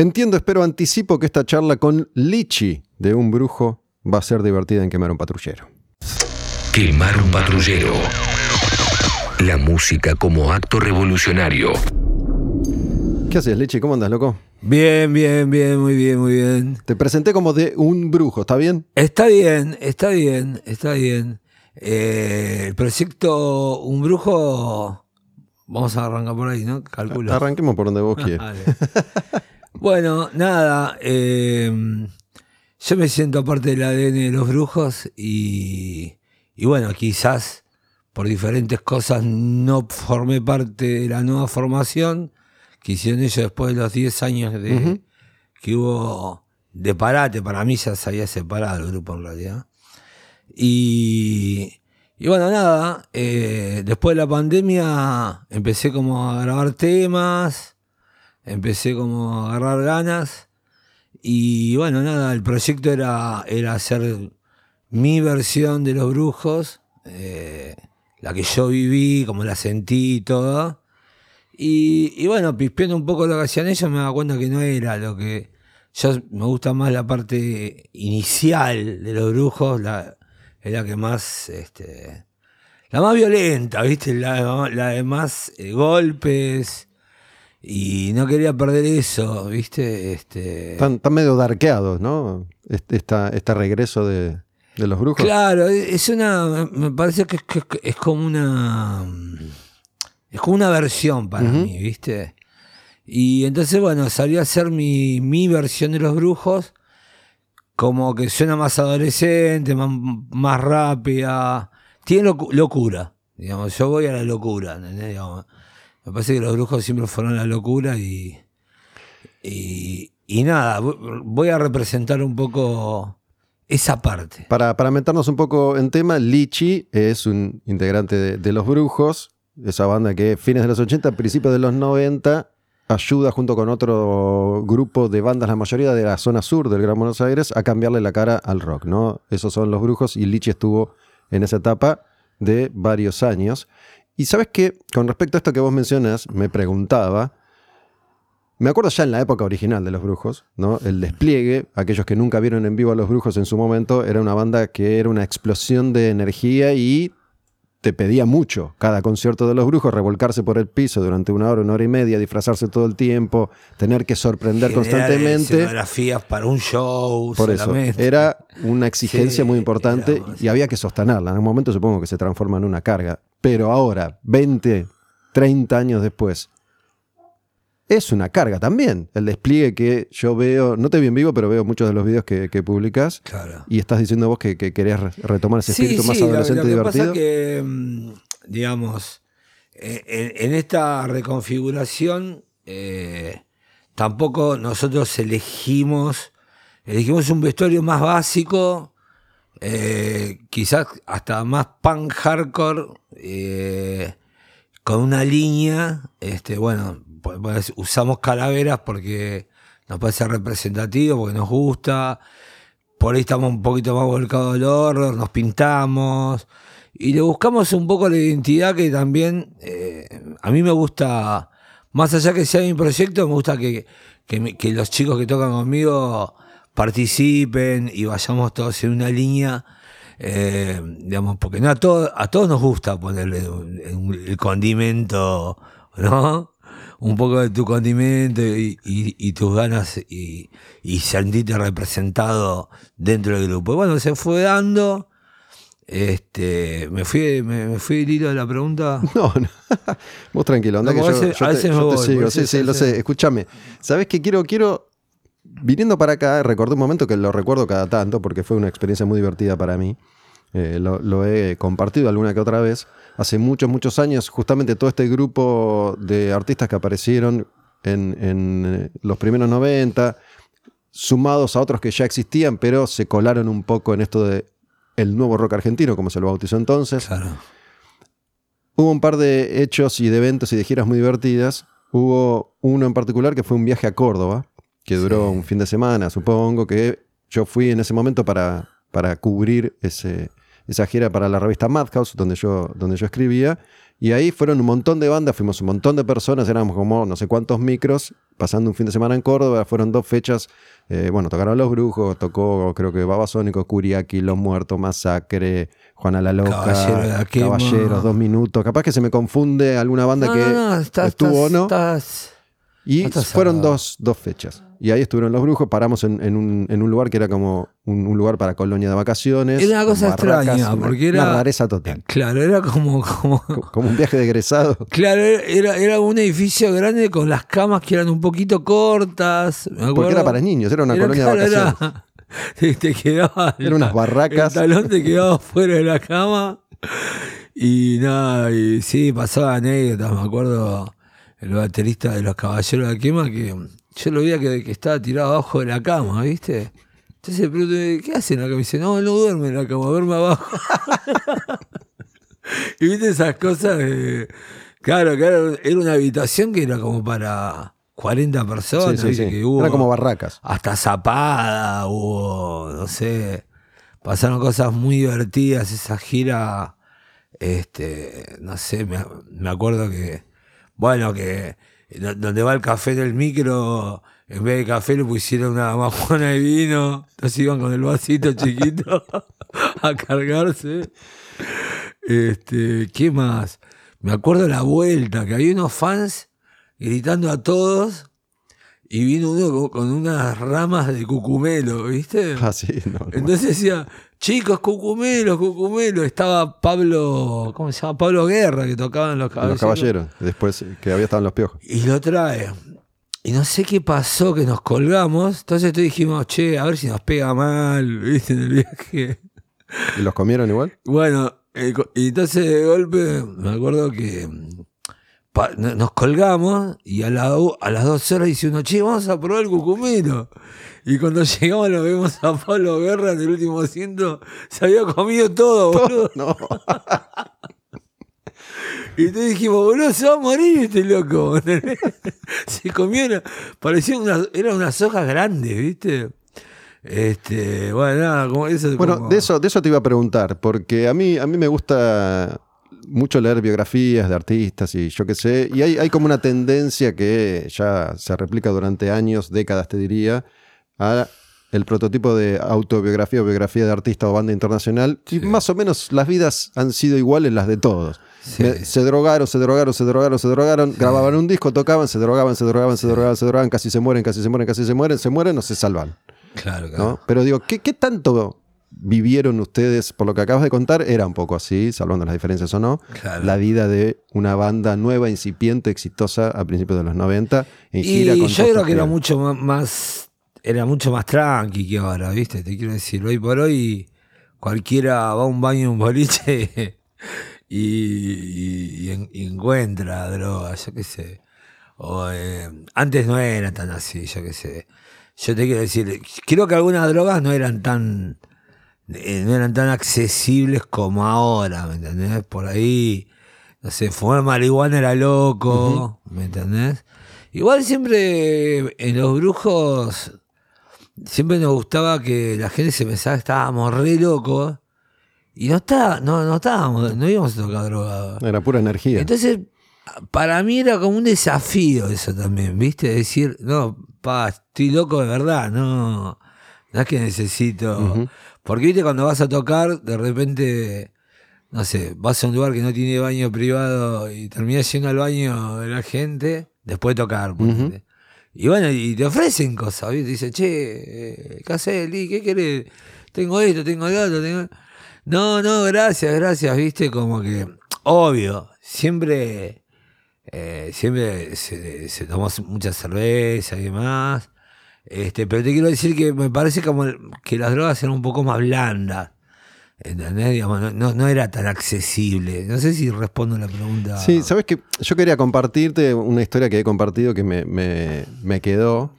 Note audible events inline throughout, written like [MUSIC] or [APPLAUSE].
Entiendo, espero, anticipo que esta charla con Lichi de un brujo va a ser divertida en quemar un patrullero. Quemar un patrullero. La música como acto revolucionario. ¿Qué haces, Lichi? ¿Cómo andas, loco? Bien, bien, bien, muy bien, muy bien. Te presenté como de un brujo, ¿está bien? Está bien, está bien, está bien. Eh, el proyecto Un Brujo, vamos a arrancar por ahí, ¿no? Calculo. Arranquemos por donde vos [LAUGHS] quieras. Bueno, nada, eh, yo me siento parte del ADN de los brujos y, y bueno, quizás por diferentes cosas no formé parte de la nueva formación que hicieron ellos después de los 10 años de, que hubo de parate. Para mí ya se había separado el grupo en realidad. Y, y bueno, nada, eh, después de la pandemia empecé como a grabar temas, empecé como a agarrar ganas. Y bueno, nada, el proyecto era, era hacer mi versión de los brujos, eh, la que yo viví, como la sentí y todo. Y, bueno, pispeando un poco lo que hacían ellos, me daba cuenta que no era lo que. Yo me gusta más la parte inicial de los brujos, la, es la que más. Este, la más violenta, ¿viste? La, la de más eh, golpes. Y no quería perder eso, ¿viste? Este... Están, medio darkeados, ¿no? Este, este regreso de, de, los brujos. Claro, es una. Me parece que es, que es como una. Es como una versión para mí, ¿viste? Y entonces, bueno, salió a hacer mi, mi versión de los brujos. Como que suena más adolescente, más, más rápida. Tiene locura. Digamos, yo voy a la locura. Digamos, me parece que los brujos siempre fueron la locura y, y, y, nada, voy a representar un poco esa parte. Para, para meternos un poco en tema, Lichi es un integrante de, de Los Brujos, esa banda que fines de los 80, principios de los 90, ayuda junto con otro grupo de bandas, la mayoría de la zona sur del Gran Buenos Aires, a cambiarle la cara al rock, ¿no? Esos son Los Brujos y Lichi estuvo en esa etapa de varios años. Y sabes que, con respecto a esto que vos mencionas, me preguntaba, me acuerdo ya en la época original de Los Brujos, ¿no? El despliegue, aquellos que nunca vieron en vivo a Los Brujos en su momento, era una banda que era una explosión de energía y te pedía mucho cada concierto de los brujos, revolcarse por el piso durante una hora, una hora y media, disfrazarse todo el tiempo, tener que sorprender constantemente. Fotografías para un show. Por eso, era una exigencia muy importante y había que sostenerla. En un momento supongo que se transforma en una carga. Pero ahora, 20, 30 años después, es una carga también. El despliegue que yo veo, no te vi en vivo, pero veo muchos de los videos que, que publicas. Claro. Y estás diciendo vos que, que querías retomar ese espíritu más adolescente lo, lo divertido. Pasa que, mm, digamos, en, en, esta reconfiguración, eh, tampoco nosotros elegimos, elegimos un vestuario más básico, eh, quizás hasta más punk hardcore, eh, con una línea, este, bueno, pues, usamos calaveras porque nos parece representativo, porque nos gusta. Por ahí estamos un poquito más volcados al horror, nos pintamos. Y le buscamos un poco la identidad que también eh, a mí me gusta, más allá que sea mi proyecto, me gusta que, que los chicos que tocan conmigo participen y vayamos todos en una línea. Eh, digamos, porque no a, todo, a todos nos gusta ponerle el condimento, ¿no? un poco de tu condimento y, y, y tus ganas y, y, sentirte representado dentro del grupo. Y bueno, se fue dando. Este, me fui, me, me fui hilo de la pregunta. [LAUGHS] No, no. Vos tranquilo, anda No, que yo, veces- yo a te, yo te voy, sigo. Sí, sí, lo sé. Escúchame. ¿Sabés qué quiero? Quiero. Viniendo para acá, recordé un momento que lo recuerdo cada tanto porque fue una experiencia muy divertida para mí. Eh, lo, lo he compartido alguna que otra vez. Hace muchos, muchos años, justamente todo este grupo de artistas que aparecieron en, en, eh, los primeros 90, sumados a otros que ya existían, pero se colaron un poco en esto de el nuevo rock argentino, como se lo bautizó entonces. Claro. Hubo un par de hechos y de eventos y de giras muy divertidas. Hubo uno en particular que fue un viaje a Córdoba, que duró Sí. un fin de semana, supongo, que yo fui en ese momento para, para cubrir ese, esa gira para la revista Madhouse, donde yo, donde yo escribía. Y ahí fueron un montón de bandas, fuimos un montón de personas, éramos como no sé cuántos micros, pasando un fin de semana en Córdoba, fueron dos fechas. eh, bueno, tocaron Los Brujos, tocó creo que Babasónico, Curiaki, Los Muertos, Masacre, Juana la Loca, Caballero. Caballeros, dos minutos. Capaz que se me confunde alguna banda No, que no, no, estás- estuvo o no. estás- Y fueron dos, dos fechas. Y ahí estuvieron los brujos, paramos en, en un, en un lugar que era como un, un lugar para colonia de vacaciones. Era una cosa extraña, una- porque era- Una rareza total. Claro, era como, como, [LAUGHS] Co- Como un viaje de egresado. Claro, era, era un edificio grande con las camas que eran un poquito cortas. me Porque era para niños, era una Era, colonia claro, de vacaciones. era- [LAUGHS] te, te quedaba Eran unas barracas. El talón te quedaba fuera de la cama. Y nada, y sí, pasaba anécdotas. Me acuerdo el baterista de los Caballeros de la Quema que yo lo veía que, que estaba tirado abajo de la cama, ¿viste? Entonces le pregunté, ¿qué hace en la cama? Y dice, no, no duerme en la cama, duerme abajo. [LAUGHS] y viste esas cosas de... Claro, claro, era una habitación que era como para 40 Sí, personas. sí. Que hubo Era como barracas. hasta zapada, hubo, no sé, pasaron cosas muy divertidas esa gira, este, no sé, me, me acuerdo que, bueno, que do- donde va el café del micro, en vez de café le pusieron una majuana de vino, entonces iban con el vasito [LAUGHS] chiquito a cargarse. Este, ¿qué más? Me acuerdo la vuelta, que había unos fans gritando a todos y vino uno con, unas ramas de cucumelo, ¿viste? Ah, sí, no, no. Entonces decía, chicos, cucumelo, cucumelo. Estaba Pablo, ¿cómo se llama? Pablo Guerra, que tocaban los caballeros. los caballeros. Después eh, que había estado en los piojos. Y lo trae. Y no sé qué pasó, que nos colgamos. Entonces tú dijimos, che, a ver si nos pega mal, [LAUGHS] ¿viste? En el viaje. ¿Y los comieron igual? Bueno, y entonces de golpe me acuerdo que pa- nos colgamos y a, la a las dos horas dice uno, che, vamos a probar el cucumelo. Y cuando [LAUGHS] llegamos lo vemos a Pablo Guerra en el último asiento, se había comido todo, boludo. No. [LAUGHS] Y entonces dijimos, boludo, se va a morir este loco. [LAUGHS] se comió, una- parecían unas, eran unas hojas grandes, ¿viste? Este, bueno, nada, como eso. Bueno, como- de eso, de eso te iba a preguntar, porque a mí, a mí me gusta mucho leer biografías de artistas y yo qué sé, y hay, hay como una tendencia que ya se replica durante años, décadas te diría, a el prototipo de autobiografía o biografía de artista o banda internacional, y más o menos las vidas han sido iguales las de todos. Sí. Me- Se drogaron, se drogaron, se drogaron, se drogaron, grababan un disco, tocaban, se drogaban, se drogaban, se drogaban, se drogaban, casi se mueren, casi se mueren, casi se mueren, se mueren o se salvan. Claro, claro. ¿no? Pero digo, ¿qué, qué tanto vivieron ustedes, por lo que acabas de contar, era un poco así, salvando las diferencias o no, Claro. la vida de una banda nueva, incipiente, exitosa a principios de los 90, en Y gira con yo creo que era mucho más, era mucho más tranqui que ahora, ¿viste? Te quiero decir, hoy por hoy cualquiera va a un baño, un boliche [LAUGHS] y, y- y en- y encuentra droga, yo qué sé. O, eh, antes no era tan así, yo qué sé. Yo te quiero decir, creo que algunas drogas no eran tan, eh, no eran tan accesibles como ahora, ¿me entendés? Por ahí, no sé, fumar marihuana era loco, ¿me entendés? Igual siempre en los brujos, siempre nos gustaba que la gente se pensaba que estábamos re locos y no, está, no, no estábamos, no íbamos a tocar droga. Era pura energía. Entonces, para mí era como un desafío eso también, ¿viste? Decir, no, pa, estoy loco de verdad, no, no es que necesito. Porque, ¿viste? Cuando vas a tocar, de repente, no sé, vas a un lugar que no tiene baño privado y terminas yendo al baño de la gente, después de tocar. Y bueno, y te ofrecen cosas, ¿viste? Dice, che, eh, ¿qué haces, Lee? ¿Qué querés? Tengo esto, tengo lo otro, tengo... No, no, gracias, gracias, ¿viste? Como que, obvio, siempre, eh, siempre se, se tomó mucha cerveza y demás. Este, pero te quiero decir que me parece como que las drogas eran un poco más blandas. ¿Entendés? Digamos, no, era tan accesible. No sé si respondo la pregunta. Sí, sabes que yo quería compartirte una historia que he compartido que me, me- me quedó.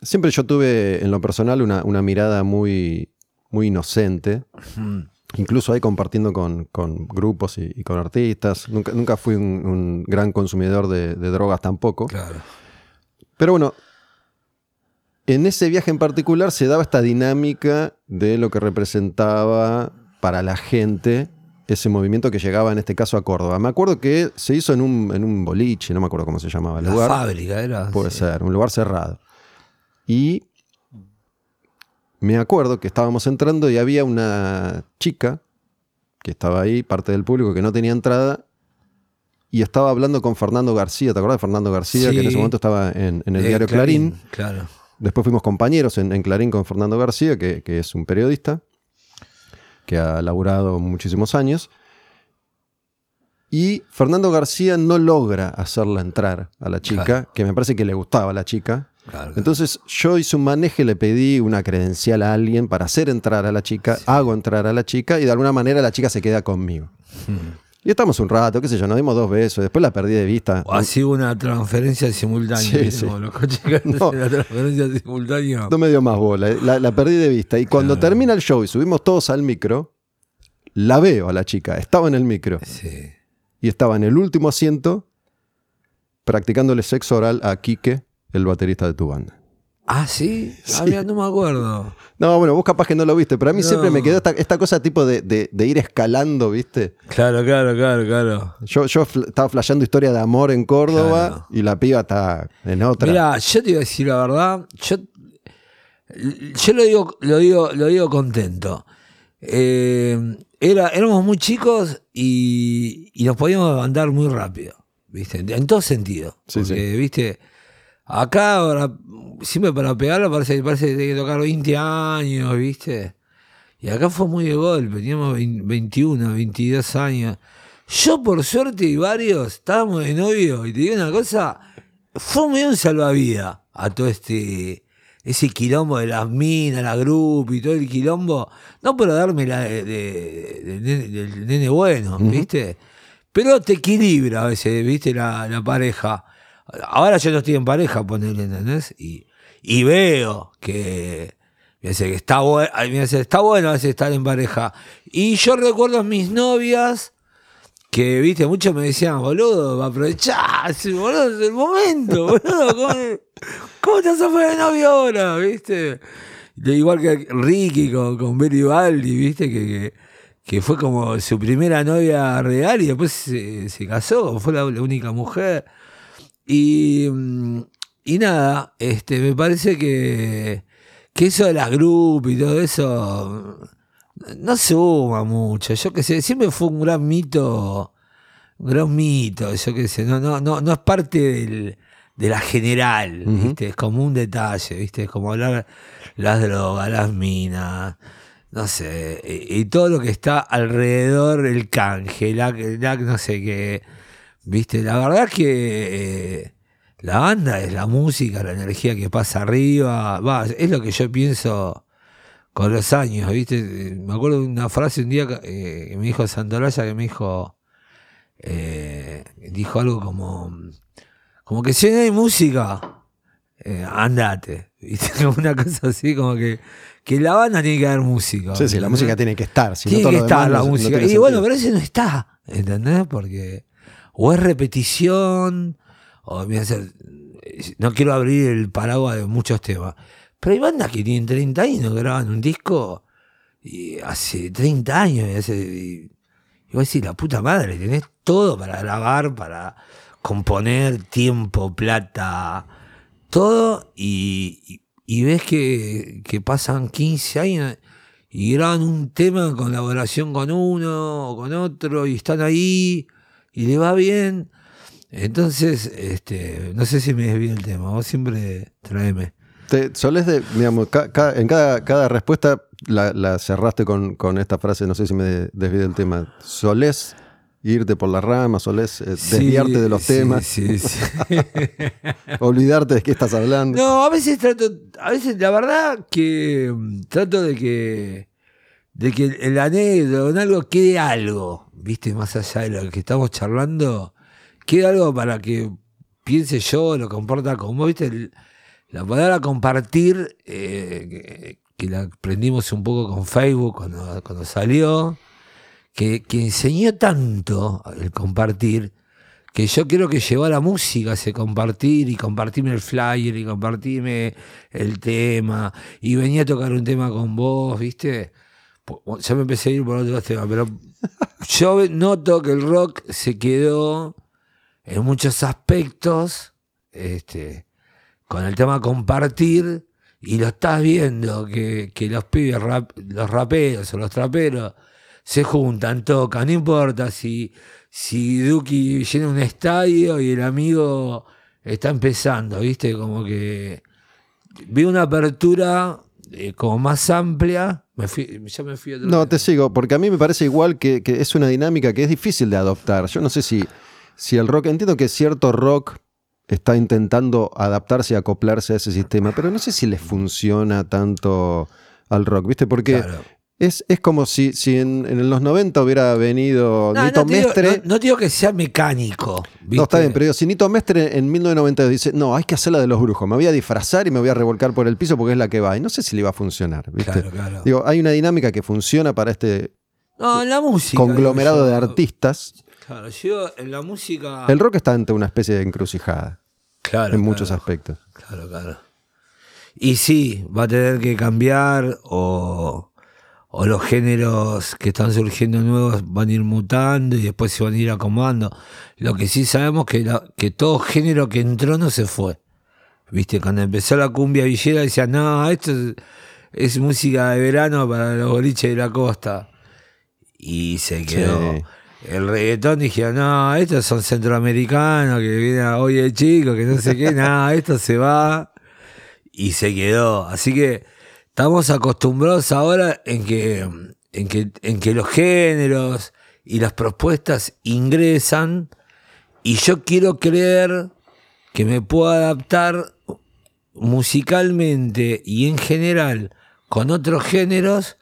Siempre yo tuve en lo personal una, una mirada muy, muy inocente. Mm, Incluso ahí compartiendo con, con grupos y, y con artistas. Nunca, nunca fui un, un gran consumidor de, de drogas tampoco. Claro. Pero bueno, en ese viaje en particular se daba esta dinámica de lo que representaba para la gente ese movimiento que llegaba en este caso a Córdoba. Me acuerdo que se hizo en un, en un boliche, no me acuerdo cómo se llamaba el La lugar. fábrica era. Puede sí. ser, un lugar cerrado. Y me acuerdo que estábamos entrando y había una chica que estaba ahí, parte del público, que no tenía entrada. Y estaba hablando con Fernando García, ¿te acuerdas de Fernando García? Que en ese momento estaba en, en el Eh, diario Clarín. Claro. Después fuimos compañeros en, en Clarín con Fernando García, que, que es un periodista que ha laburado muchísimos años. Y Fernando García no logra hacerla entrar a la chica, Claro. que me parece que le gustaba a la chica. Claro. Entonces yo hice un maneje, le pedí una credencial a alguien para hacer entrar a la chica, hago entrar a la chica y de alguna manera la chica se queda conmigo. Hmm. Y estamos un rato, qué sé yo, nos dimos dos besos, después la perdí de vista. O así una transferencia simultánea. Sí, sí. Los coches [LAUGHS] No. la transferencia simultánea. No me dio más bola, eh, la, la perdí de vista. Y cuando Claro. termina el show y subimos todos al micro, la veo a la chica, estaba en el micro Sí. y estaba en el último asiento practicándole sexo oral a Quique, el baterista de tu banda. Ah, sí. Ah, Sí. mira, no me acuerdo. No, bueno, vos capaz que no lo viste, pero a mí No. siempre me quedó esta, esta cosa tipo de, de- de ir escalando, ¿viste? Claro, claro, claro, claro. Yo, yo fl- estaba flasheando historia de amor en Córdoba Claro. y la piba está en otra. Mira, yo te iba a decir la verdad, yo, yo lo digo, lo digo, lo digo contento. Eh, era, éramos muy chicos y, y nos podíamos andar muy rápido, ¿viste? En todo sentido. Sí, Porque, ¿viste? Acá ahora, siempre para pegarlo parece, parece que tiene que tocar 20 años, ¿viste? Y acá fue muy de golpe, teníamos 20 21, 22 años. Yo, por suerte, y varios, estábamos de novio, y te digo una cosa, fue medio un salvavidas a todo este, ese quilombo de las minas, la grupo y todo el quilombo, no por darme la de, de- del nene bueno, ¿viste? Pero te equilibra a veces, ¿viste? La, la pareja. Ahora yo no estoy en pareja, ponele, ¿entendés? Y, y veo que, dice que está, bueno, está bueno a veces estar en pareja. Y yo recuerdo mis novias que, viste, muchos me decían, boludo, aprovechá, ese boludo, es el momento, [LAUGHS] boludo, ¿cómo, te vas a poner de novio ahora, viste? Igual que Ricky con, con Baldi, viste, que, que, fue como su primera novia real y después se, se casó, fue la única mujer. Y, mm, y nada, este, me parece que, que eso de las grupos y todo eso no suma mucho. Yo qué sé, siempre fue un gran mito, un gran mito, yo qué sé, no, no, no, no es parte del, de la general. ¿viste? Es como un detalle, ¿viste? Es como hablar las drogas, las minas, no sé, y, y todo lo que está alrededor, el canje, la, la- no sé qué, ¿viste? La verdad que eh, la banda es la música, la energía que pasa arriba, va, es lo que yo pienso con los años, ¿viste? Me acuerdo de una frase un día que, eh, que me dijo Santolaya que me dijo, eh, dijo algo como, como que si no hay música, eh, andate, ¿viste? [LAUGHS] Como una cosa así, como que, que la banda tiene que haber música. Sí, sí, la música tiene que estar. si no tiene todo que estar demás la no- música. y bueno, pero ese no está, ¿entendés? Porque o es repetición, o no quiero abrir el paraguas de muchos temas, pero hay bandas que tienen 30 años, no graban un disco y hace 30 años. Y, hace, y, y vos decís, la puta madre, tenés todo para grabar, para componer, tiempo, plata, todo, y, y- y ves que, que pasan 15 años y graban un tema en colaboración con uno o con otro y están ahí y le va bien. Entonces, este, no sé si me desvío el tema, vos siempre tráeme. Te, solés de, digamos, ca- ca- en cada, cada respuesta la, la cerraste con, con esta frase, no sé si me desvío del tema. ¿Solés irte por la rama? ¿Solés eh, desviarte Sí, de los sí, temas? Sí, sí. [LAUGHS] ¿Olvidarte de qué estás hablando? No, a veces trato, a veces la verdad que mm, trato de que de que el anécdota en algo quede algo, viste, más allá de lo que estamos charlando, quede algo para que piense yo, lo comporta como, viste, El- la palabra compartir, eh, que, que la aprendimos un poco con Facebook cuando, cuando salió, que, que enseñó tanto el compartir, que yo creo que llevó a la música ese compartir y compartirme el flyer y compartirme el tema y venía a tocar un tema con vos, ¿viste? Ya me empecé a ir por otros temas, pero [LAUGHS] yo noto que el rock se quedó en muchos aspectos este, con el tema compartir y lo estás viendo que, que los pibes, rap- los raperos o los traperos se juntan, tocan, no importa si, si Duki llena un estadio y el amigo está empezando, ¿viste? Como que vi una apertura eh, como más amplia. Me fui, ya me fui a otro No, te sigo, porque a mí me parece igual que, que es una dinámica que es difícil de adoptar. Yo no sé si, si el rock, entiendo que cierto rock está intentando adaptarse y acoplarse a ese sistema, pero no sé si le funciona tanto al rock, ¿viste? Porque Claro. Es, es como si, si en, en los 90 hubiera venido No, Nito no te digo- Mestre. no- digo que sea mecánico. ¿viste? No, está bien, pero digo, si Nito Mestre en 1992 dice, no, hay que hacer la de los brujos, me voy a disfrazar y me voy a revolcar por el piso porque es la que va. Y no sé si le va a funcionar, ¿viste? Claro, claro. Digo, hay una dinámica que funciona para este No, la música. conglomerado de artistas. Claro, yo en la música. El rock está ante una especie de encrucijada Claro, en muchos aspectos. Claro, claro. Y sí, va a tener que cambiar o, o los géneros que están surgiendo nuevos van a ir mutando y después se van a ir acomodando. Lo que sí sabemos que, la- que todo género que entró no se fue. Viste, cuando empezó la cumbia villera decían, no, esto es, es música de verano para los boliches de la costa. Y se quedó. Sí. El reggaetón dijeron, no, estos son centroamericanos que vienen a hoy el chico, que no sé qué, nada, esto se va. Y se quedó. Así que estamos acostumbrados ahora en que, en que, en que los géneros y las propuestas ingresan. Y yo quiero creer que me puedo adaptar musicalmente y en general con otros géneros,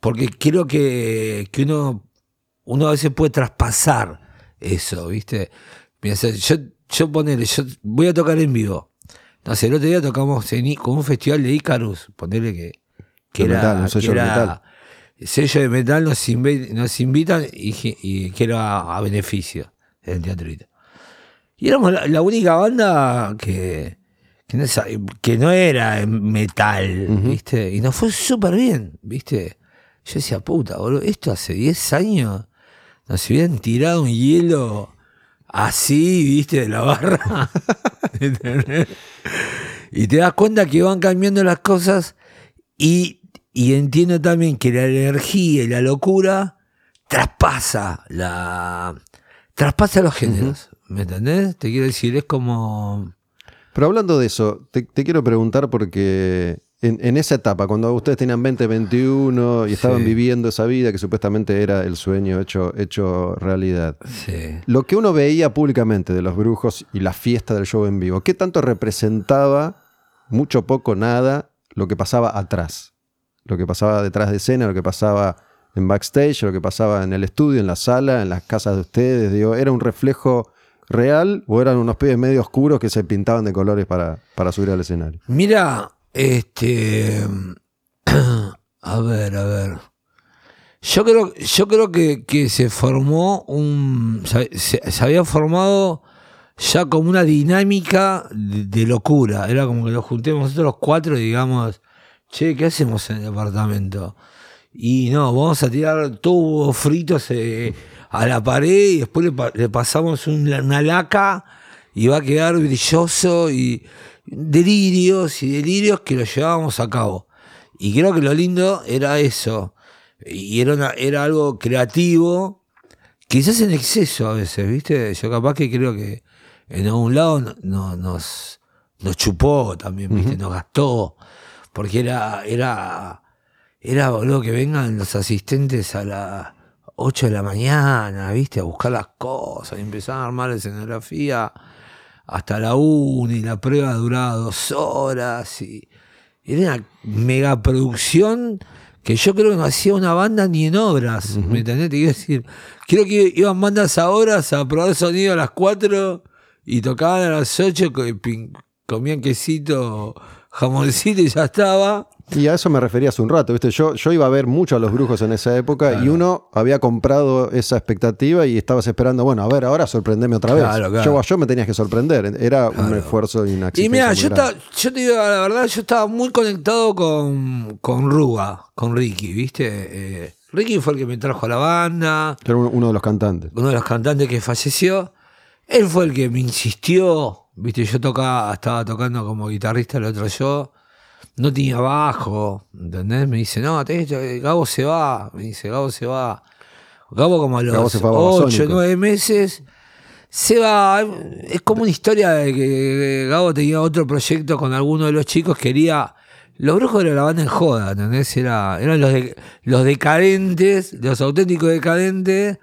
porque creo que, que uno, uno a veces puede traspasar eso, ¿viste? Yo, yo ponele, yo voy a tocar en vivo. No sé, el otro día tocamos en con un festival de Icarus, ponele que, que era, metal, un sello que de era- metal. sello de metal nos, invi- nos invitan y, y que era a beneficio del teatrito. Y éramos la, la única banda que, que, no, que no era metal, ¿viste? Y nos fue súper bien, ¿viste? Yo decía, puta, boludo, esto hace 10 años nos hubieran tirado un hielo así, ¿viste? De la barra. [LAUGHS] Y te das cuenta que van cambiando las cosas y, y entiendo también que la energía y la locura traspasa la traspasa los géneros. ¿Me entendés? Te quiero decir, es como. Pero hablando de eso, te, te quiero preguntar porque en, en esa etapa, cuando ustedes tenían 20, 21 y estaban Sí. viviendo esa vida que supuestamente era el sueño hecho, hecho realidad, Sí. lo que uno veía públicamente de los brujos y la fiesta del show en vivo, ¿qué tanto representaba, mucho, poco, nada, lo que pasaba atrás? Lo que pasaba detrás de escena, lo que pasaba en backstage, lo que pasaba en el estudio, en la sala, en las casas de ustedes. Digo, ¿era un reflejo real o eran unos pibes medio oscuros que se pintaban de colores para, para subir al escenario? Mira, este. [CLEARS THROAT] A ver, a ver. Yo creo, yo creo que, que se formó un. Se, había formado ya como una dinámica de, locura. Era como que nos juntemos nosotros los cuatro y digamos, che, ¿qué hacemos en el departamento? Y no, vamos a tirar tubos fritos eh, a la pared y después le, pa- le pasamos un- una laca y va a quedar brilloso y delirios y delirios que lo llevábamos a cabo. Y creo que lo lindo era eso. Y era, una- era algo creativo, quizás en exceso a veces, ¿viste? Yo capaz que creo que en algún lado no- no- nos, nos chupó también, ¿viste? Nos gastó. Porque era, era, era, boludo, que vengan los asistentes a las 8 de la mañana, ¿viste? A buscar las cosas y empezar a armar la escenografía hasta la 1 y la prueba duraba dos horas y era una megaproducción que yo creo que no hacía una banda ni en obras, ¿me entendés? Te quiero decir, creo que iban bandas a horas a probar sonido a las 4 y tocaban a las 8, co- pin- comían quesito jamoncito y ya estaba. Y a eso me refería hace un rato, ¿viste? Yo, yo iba a ver mucho a los brujos en esa época y uno había comprado esa expectativa y estabas esperando, bueno, a ver, ahora sorprendeme otra vez. Claro, claro. Yo, yo me tenías que sorprender, era un esfuerzo y una Y mira, yo, estaba- te digo la verdad, yo estaba muy conectado con, con Ruga, con Ricky, ¿viste? Eh, Ricky fue el que me trajo a la banda, Era uno, uno de los cantantes. uno de los cantantes que falleció. Él fue el que me insistió, ¿viste? Yo tocaba, estaba tocando como guitarrista el otro yo. No tenía bajo, ¿entendés? Me dice, no, tenés que- Gabo se va. Me dice, Gabo se va. Gabo como a los se fue a 8, Babasónicos. 9 meses se va. Es como una historia de que Gabo tenía otro proyecto con alguno de los chicos. Quería. Los brujos era la banda en joda, ¿entendés? Era, eran los, de- los decadentes, los auténticos decadentes.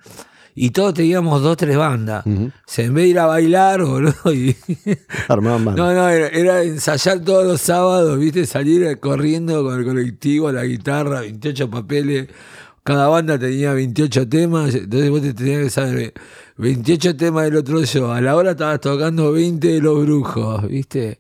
Y todos teníamos dos, tres bandas. Ujú. O sea, en vez de ir a bailar, boludo, y- [LAUGHS] Armaban bandas. no, no, era, era ensayar todos los sábados, ¿viste? Salir corriendo con el colectivo, la guitarra, 28 papeles. Cada banda tenía 28 temas, entonces vos te tenías que saber 28 temas del otro yo. A la hora estabas tocando 20 de los brujos, ¿viste?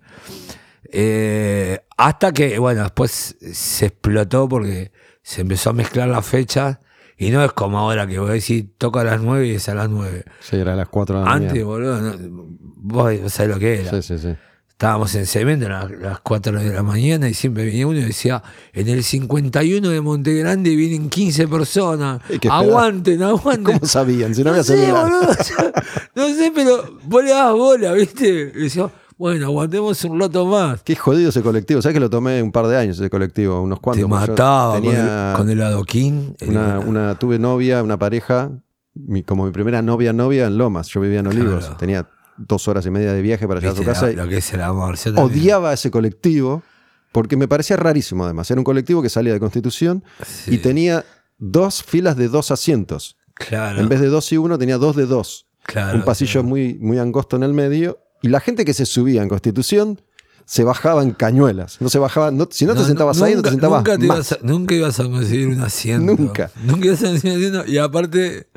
Eh, hasta que, bueno, después se explotó porque se empezó a mezclar las fechas. Y no es como ahora que voy a decir, toca a las 9 y es a las 9. Sí, era a las 4 de la Antes, mañana. boludo, no- vos sabés lo que era. Sí, sí, sí. Estábamos en cemento a las, las 4 de la mañana y siempre venía uno y decía, en el 51 de Monte Grande vienen 15 personas. Aguanten, aguanten. ¿Cómo sabían? Si no, no había sé, boludo. [LAUGHS] No sé, pero vos le dabas bola, ¿viste? Y decía, bueno, aguantemos un loto más. Qué jodido ese colectivo. ¿Sabes que lo tomé un par de años ese colectivo? Unos cuantos. Te mataba con el- con, el, adoquín. una, Era- una- tuve novia, una pareja, mi- como mi primera novia novia en Lomas. Yo vivía en Olivos. Claro. Tenía dos horas y media de viaje para llegar a su casa. y lo que es el amor. Odiaba ese colectivo porque me parecía rarísimo además. Era un colectivo que salía de Constitución Sí, y tenía dos filas de dos asientos. claro, En vez de dos y uno tenía dos de dos. claro, un pasillo claro. muy, muy angosto en el medio. Y la gente que se subía en Constitución se bajaba en cañuelas. No se bajaba, no- si no, te sentabas ahí, no te sentabas nunca te más. ibas a- nunca ibas a conseguir un asiento. Nunca. Nunca ibas a conseguir un asiento. Y aparte,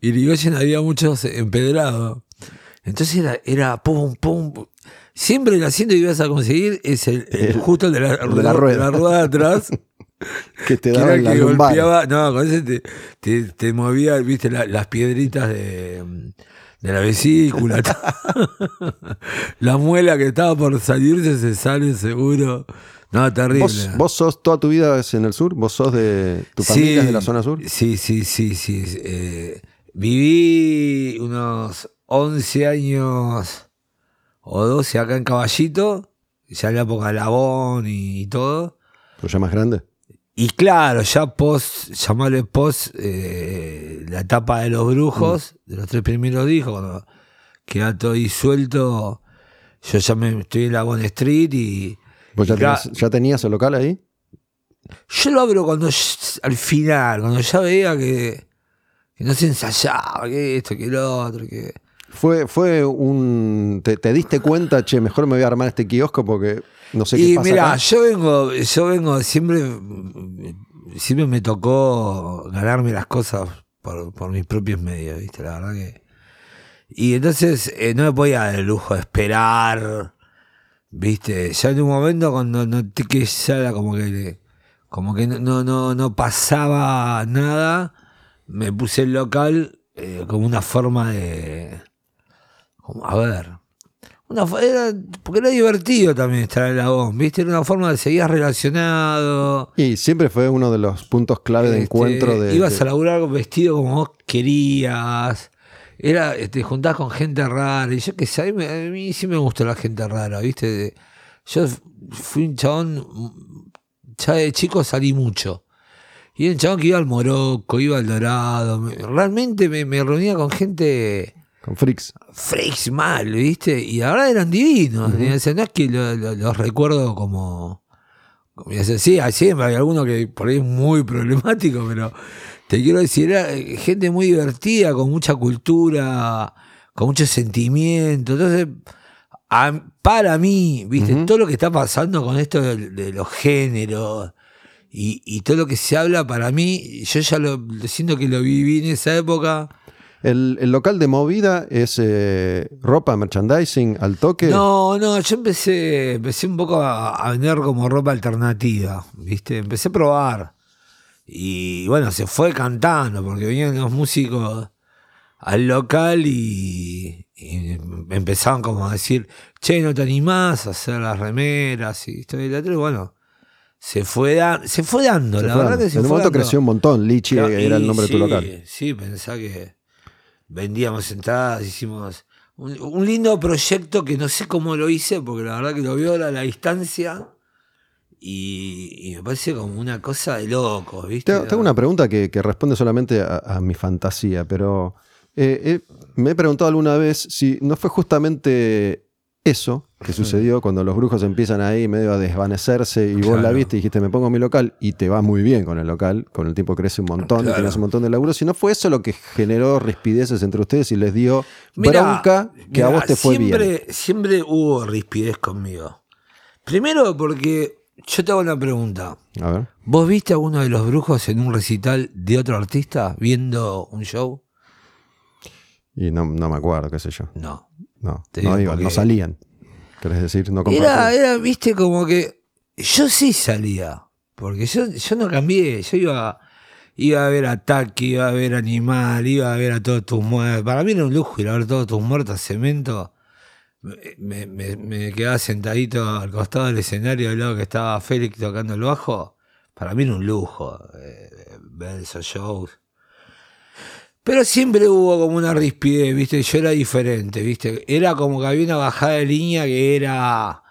Irigoyen había muchos empedrados. Entonces era, era pum, pum. pum. Siempre el asiento que ibas a conseguir es el, el- El- justo el de la, el de la rueda. rueda de atrás. [LAUGHS] que te que la que lumbar. golpeaba. No, con ese te, te, te movía, viste, la- las piedritas de, de la vesícula. [LAUGHS] la muela que estaba por salirse se sale seguro. No, terrible. ¿Vos, vos sos toda tu vida en el sur? ¿Vos sos de tu familia es de la zona sur? Sí, sí, sí, sí. Eh, viví unos 11 años o 12 acá en Caballito, ya en la época de Labón y, todo. ¿O ya más grande? Y claro, ya post, llamarle post eh, la etapa de los brujos, de los tres primeros discos, cuando queda todo disuelto, yo ya me estoy en la Bond Street y, ¿Vos ya y tenías, ya tenías el local ahí? yo lo abro cuando al final, cuando ya veía que, que no se ensayaba, que esto, que lo otro, que... Fue, fue un. Te, te diste cuenta, che, mejor me voy a armar este kiosco porque no sé qué y pasa. mira, acá"? yo vengo, yo vengo, siempre, siempre me tocó ganarme las cosas por, por mis propios medios, ¿viste? La verdad que. Y entonces eh, no me podía dar el lujo de esperar, ¿viste? Ya en un momento cuando noté que ya era como que, como que no, no, no, no pasaba nada, me puse el local eh, como una forma de. Como, a ver. Una, era, porque era divertido también estar en la ON, ¿viste? Era una forma de seguir relacionado. Y siempre fue uno de los puntos clave de Este, encuentro de. ibas de- a laburar vestido como vos querías. Era, te este, juntás con gente rara. Y yo que sé, a mí, a mí sí me gustó la gente rara, ¿viste? Yo fui un chabón, ya de chico salí mucho. Y era un chabón que iba al Morocco, iba al Dorado. me- realmente me, me reunía con gente Con Freaks. freaks mal, ¿viste? Y ahora eran divinos. Y, o sea, no es que lo- lo- los recuerdo como. como o sea, sí, hay- siempre hay alguno que por ahí es muy problemático, pero te quiero decir, era eh, gente muy divertida, con mucha cultura, con mucho sentimiento. Entonces, a- para mí, ¿viste? Todo lo que está pasando con esto de, de los géneros. Y, y todo lo que se habla para mí, yo ya lo siento que lo viví en esa época ¿El, el local de movida es eh, ropa, merchandising, al toque? No, no, yo empecé, empecé un poco a, a vender como ropa alternativa, ¿viste? Empecé a probar. Y bueno, se fue cantando, porque venían los músicos al local y, y empezaban como a decir, che, no te animás a hacer las remeras y esto y lo otro. Y bueno, se fue, da- se fue dando, Se la fue verdad dando. que se en un fue momento dando. creció un montón. Lichi Claro, era el nombre de tu local. Sí, pensá que vendíamos entradas, hicimos un, lindo proyecto que no sé cómo lo hice, porque la verdad que lo veo a la distancia y, me parece como una cosa de locos, ¿viste? Te, te hago una pregunta que, que responde solamente a, a mi fantasía, pero eh, eh, me he preguntado alguna vez si no fue justamente eso que sucedió cuando los brujos empiezan ahí medio a desvanecerse y vos la viste y dijiste me pongo mi local y te va muy bien con el local, con el tiempo crece un montón Claro. tienes un montón de laburo, si no fue eso lo que generó rispideces entre ustedes y les dio Mirá, bronca que a vos te fue bien. siempre, hubo rispidez conmigo. Primero porque yo te hago una pregunta. A ver. ¿Vos viste a uno de los brujos en un recital de otro artista viendo un show? Y no, no me acuerdo, qué sé yo. No. No, no digo no salían. ¿Querés decir? No Era, era, viste, como que yo sí salía, porque yo, yo no cambié, yo iba, iba a ver a Taki, iba a ver Animal, iba a ver a todos tus muertos. Para mí era un lujo ir a ver todos tus muertos a cemento. Me, me- me quedaba sentadito al costado del escenario al lado que estaba Félix tocando el bajo. Para mí era un lujo eh, ver esos shows. Pero siempre hubo como una rispidez, ¿viste? Yo era diferente, ¿viste? Era como que había una bajada de línea que era.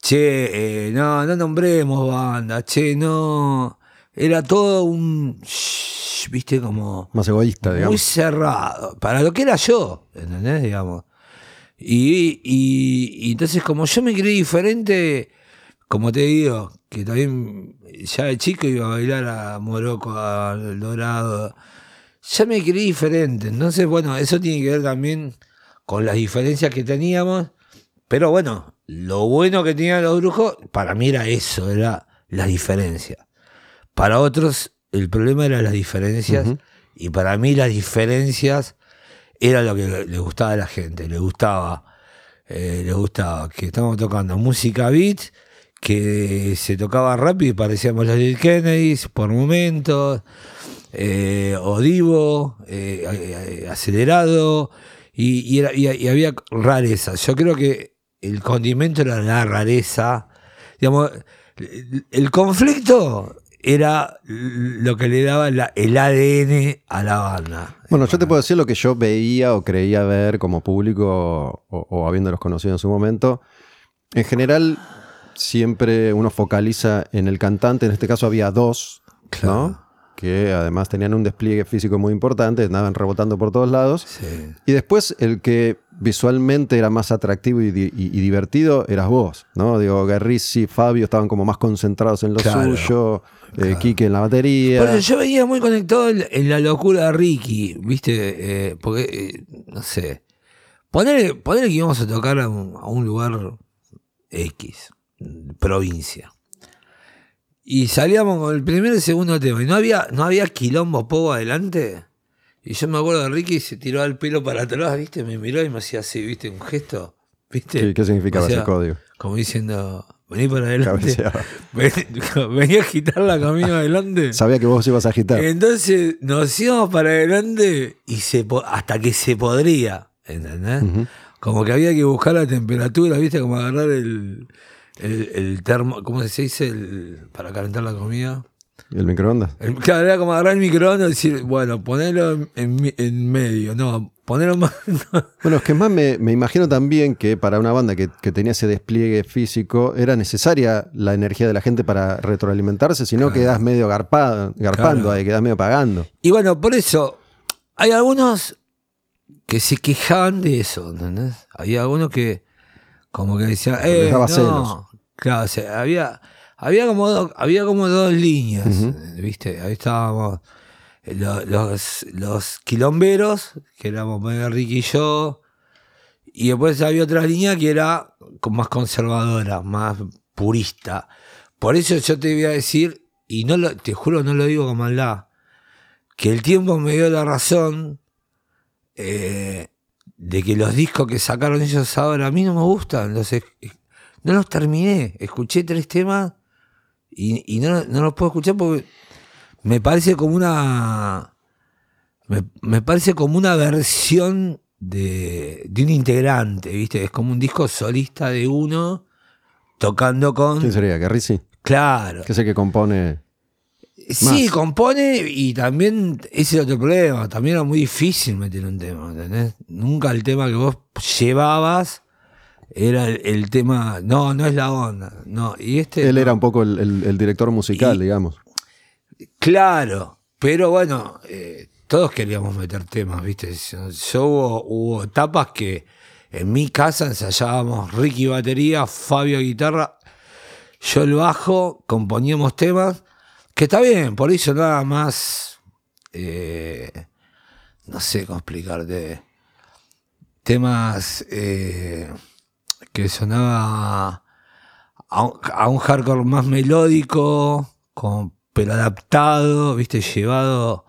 Che, eh, no, no nombremos banda, che, no. Era todo un. shh, ¿Viste? Como. Más egoísta, Muy digamos. cerrado. Para lo que era yo, ¿entendés? Digamos. Y, y, y entonces, como yo me creí diferente, como te digo, que también ya de chico iba a bailar a Morocco, al Dorado, ya me creí diferente. Entonces, bueno, eso tiene que ver también con las diferencias que teníamos. Pero bueno, lo bueno que tenían los brujos, para mí era eso, era la diferencia. Para otros, el problema era las diferencias. Y para mí las diferencias era lo que le, le gustaba a la gente. Le gustaba, eh, le gustaba que estábamos tocando música beat, que se tocaba rápido y parecíamos los Lil Kennedys por momentos, eh, o Divo, eh, eh, acelerado, y, y era- y- y había rareza. Yo creo que el condimento era la rareza. Digamos, el- el conflicto era lo que le daba la- el ADN a la banda. Bueno, yo te puedo decir lo que yo veía o creía ver como público o, o habiéndolos conocido en su momento. En general, siempre uno focaliza en el cantante. En este caso había dos, Claro. ¿no? Que además tenían un despliegue físico muy importante, andaban rebotando por todos lados. Sí. Y después el que visualmente era más atractivo y, di- y- y divertido eras vos, ¿no? Digo, Garrisi, Fabio estaban como más concentrados en lo Claro, suyo, eh, claro. Quique en la batería. Eso yo venía muy conectado en, la locura de Ricky, ¿viste? Eh, porque, eh, no sé. Poner, que íbamos a tocar a un, a un lugar X, provincia. Y salíamos con el primer y el segundo tema. Y no había, no había quilombo poco adelante. Y yo me acuerdo de Ricky se tiró el pelo para atrás, ¿viste? Me miró y me hacía así, ¿viste? Un gesto, ¿viste? ¿Qué, qué significaba O sea, ese código? Como diciendo, vení para adelante. Cabeceaba. [LAUGHS] Ven- Venía a agitarla camino adelante. [LAUGHS] Sabía que vos ibas a agitar. Entonces nos íbamos para adelante y se hasta que se podría, ¿entendés? Como que había que buscar la temperatura, ¿viste? Como agarrar el, el, el termo, ¿cómo se dice? El, para calentar la comida. ¿El microondas? El- claro, era como agarrar el microondas y decir, bueno, ponelo en, en medio, no, ponelo más. [LAUGHS] Bueno, es que más me, me imagino también que para una banda que, que tenía ese despliegue físico era necesaria la energía de la gente para retroalimentarse, si no Claro. quedás medio garpado, garpando Claro. ahí, quedás medio pagando. Y bueno, por eso, hay algunos que se quejaban de eso, ¿entendés? Había algunos que como que decían, Les eh, no. celos. Claro, o sea, había, había, como do- había como dos líneas. ¿viste? Ahí estábamos eh, lo- los, los quilomberos, que éramos Ricky y yo, y después había otra línea que era más conservadora, más purista. Por eso yo te voy a decir, y no lo, te juro no lo digo con maldad, que el tiempo me dio la razón eh, de que los discos que sacaron ellos ahora a mí no me gustan. Los es- no los terminé. Escuché tres temas y, y no, no los puedo escuchar porque me parece como una. Me, me parece como una versión de, de un integrante, ¿viste? Es como un disco solista de uno tocando con. ¿Quién sería? ¿Garrisi? Claro. Que es el que compone. Sí, Más. compone y también ese es otro problema. También era muy difícil meter un tema, ¿entendés? Nunca el tema que vos llevabas era el, el tema. No, no es la onda. No, y este. Él no. era un poco el, el- el director musical, Y- digamos. Claro, pero bueno, eh, todos queríamos meter temas, ¿viste? Yo, yo hubo, hubo etapas que en mi casa ensayábamos Ricky batería, Fabio guitarra, yo el bajo, componíamos temas, que está bien, por eso nada más, eh, no sé cómo explicarte, temas eh, que sonaba a un, a un hardcore más melódico, con, pero adaptado, viste, llevado.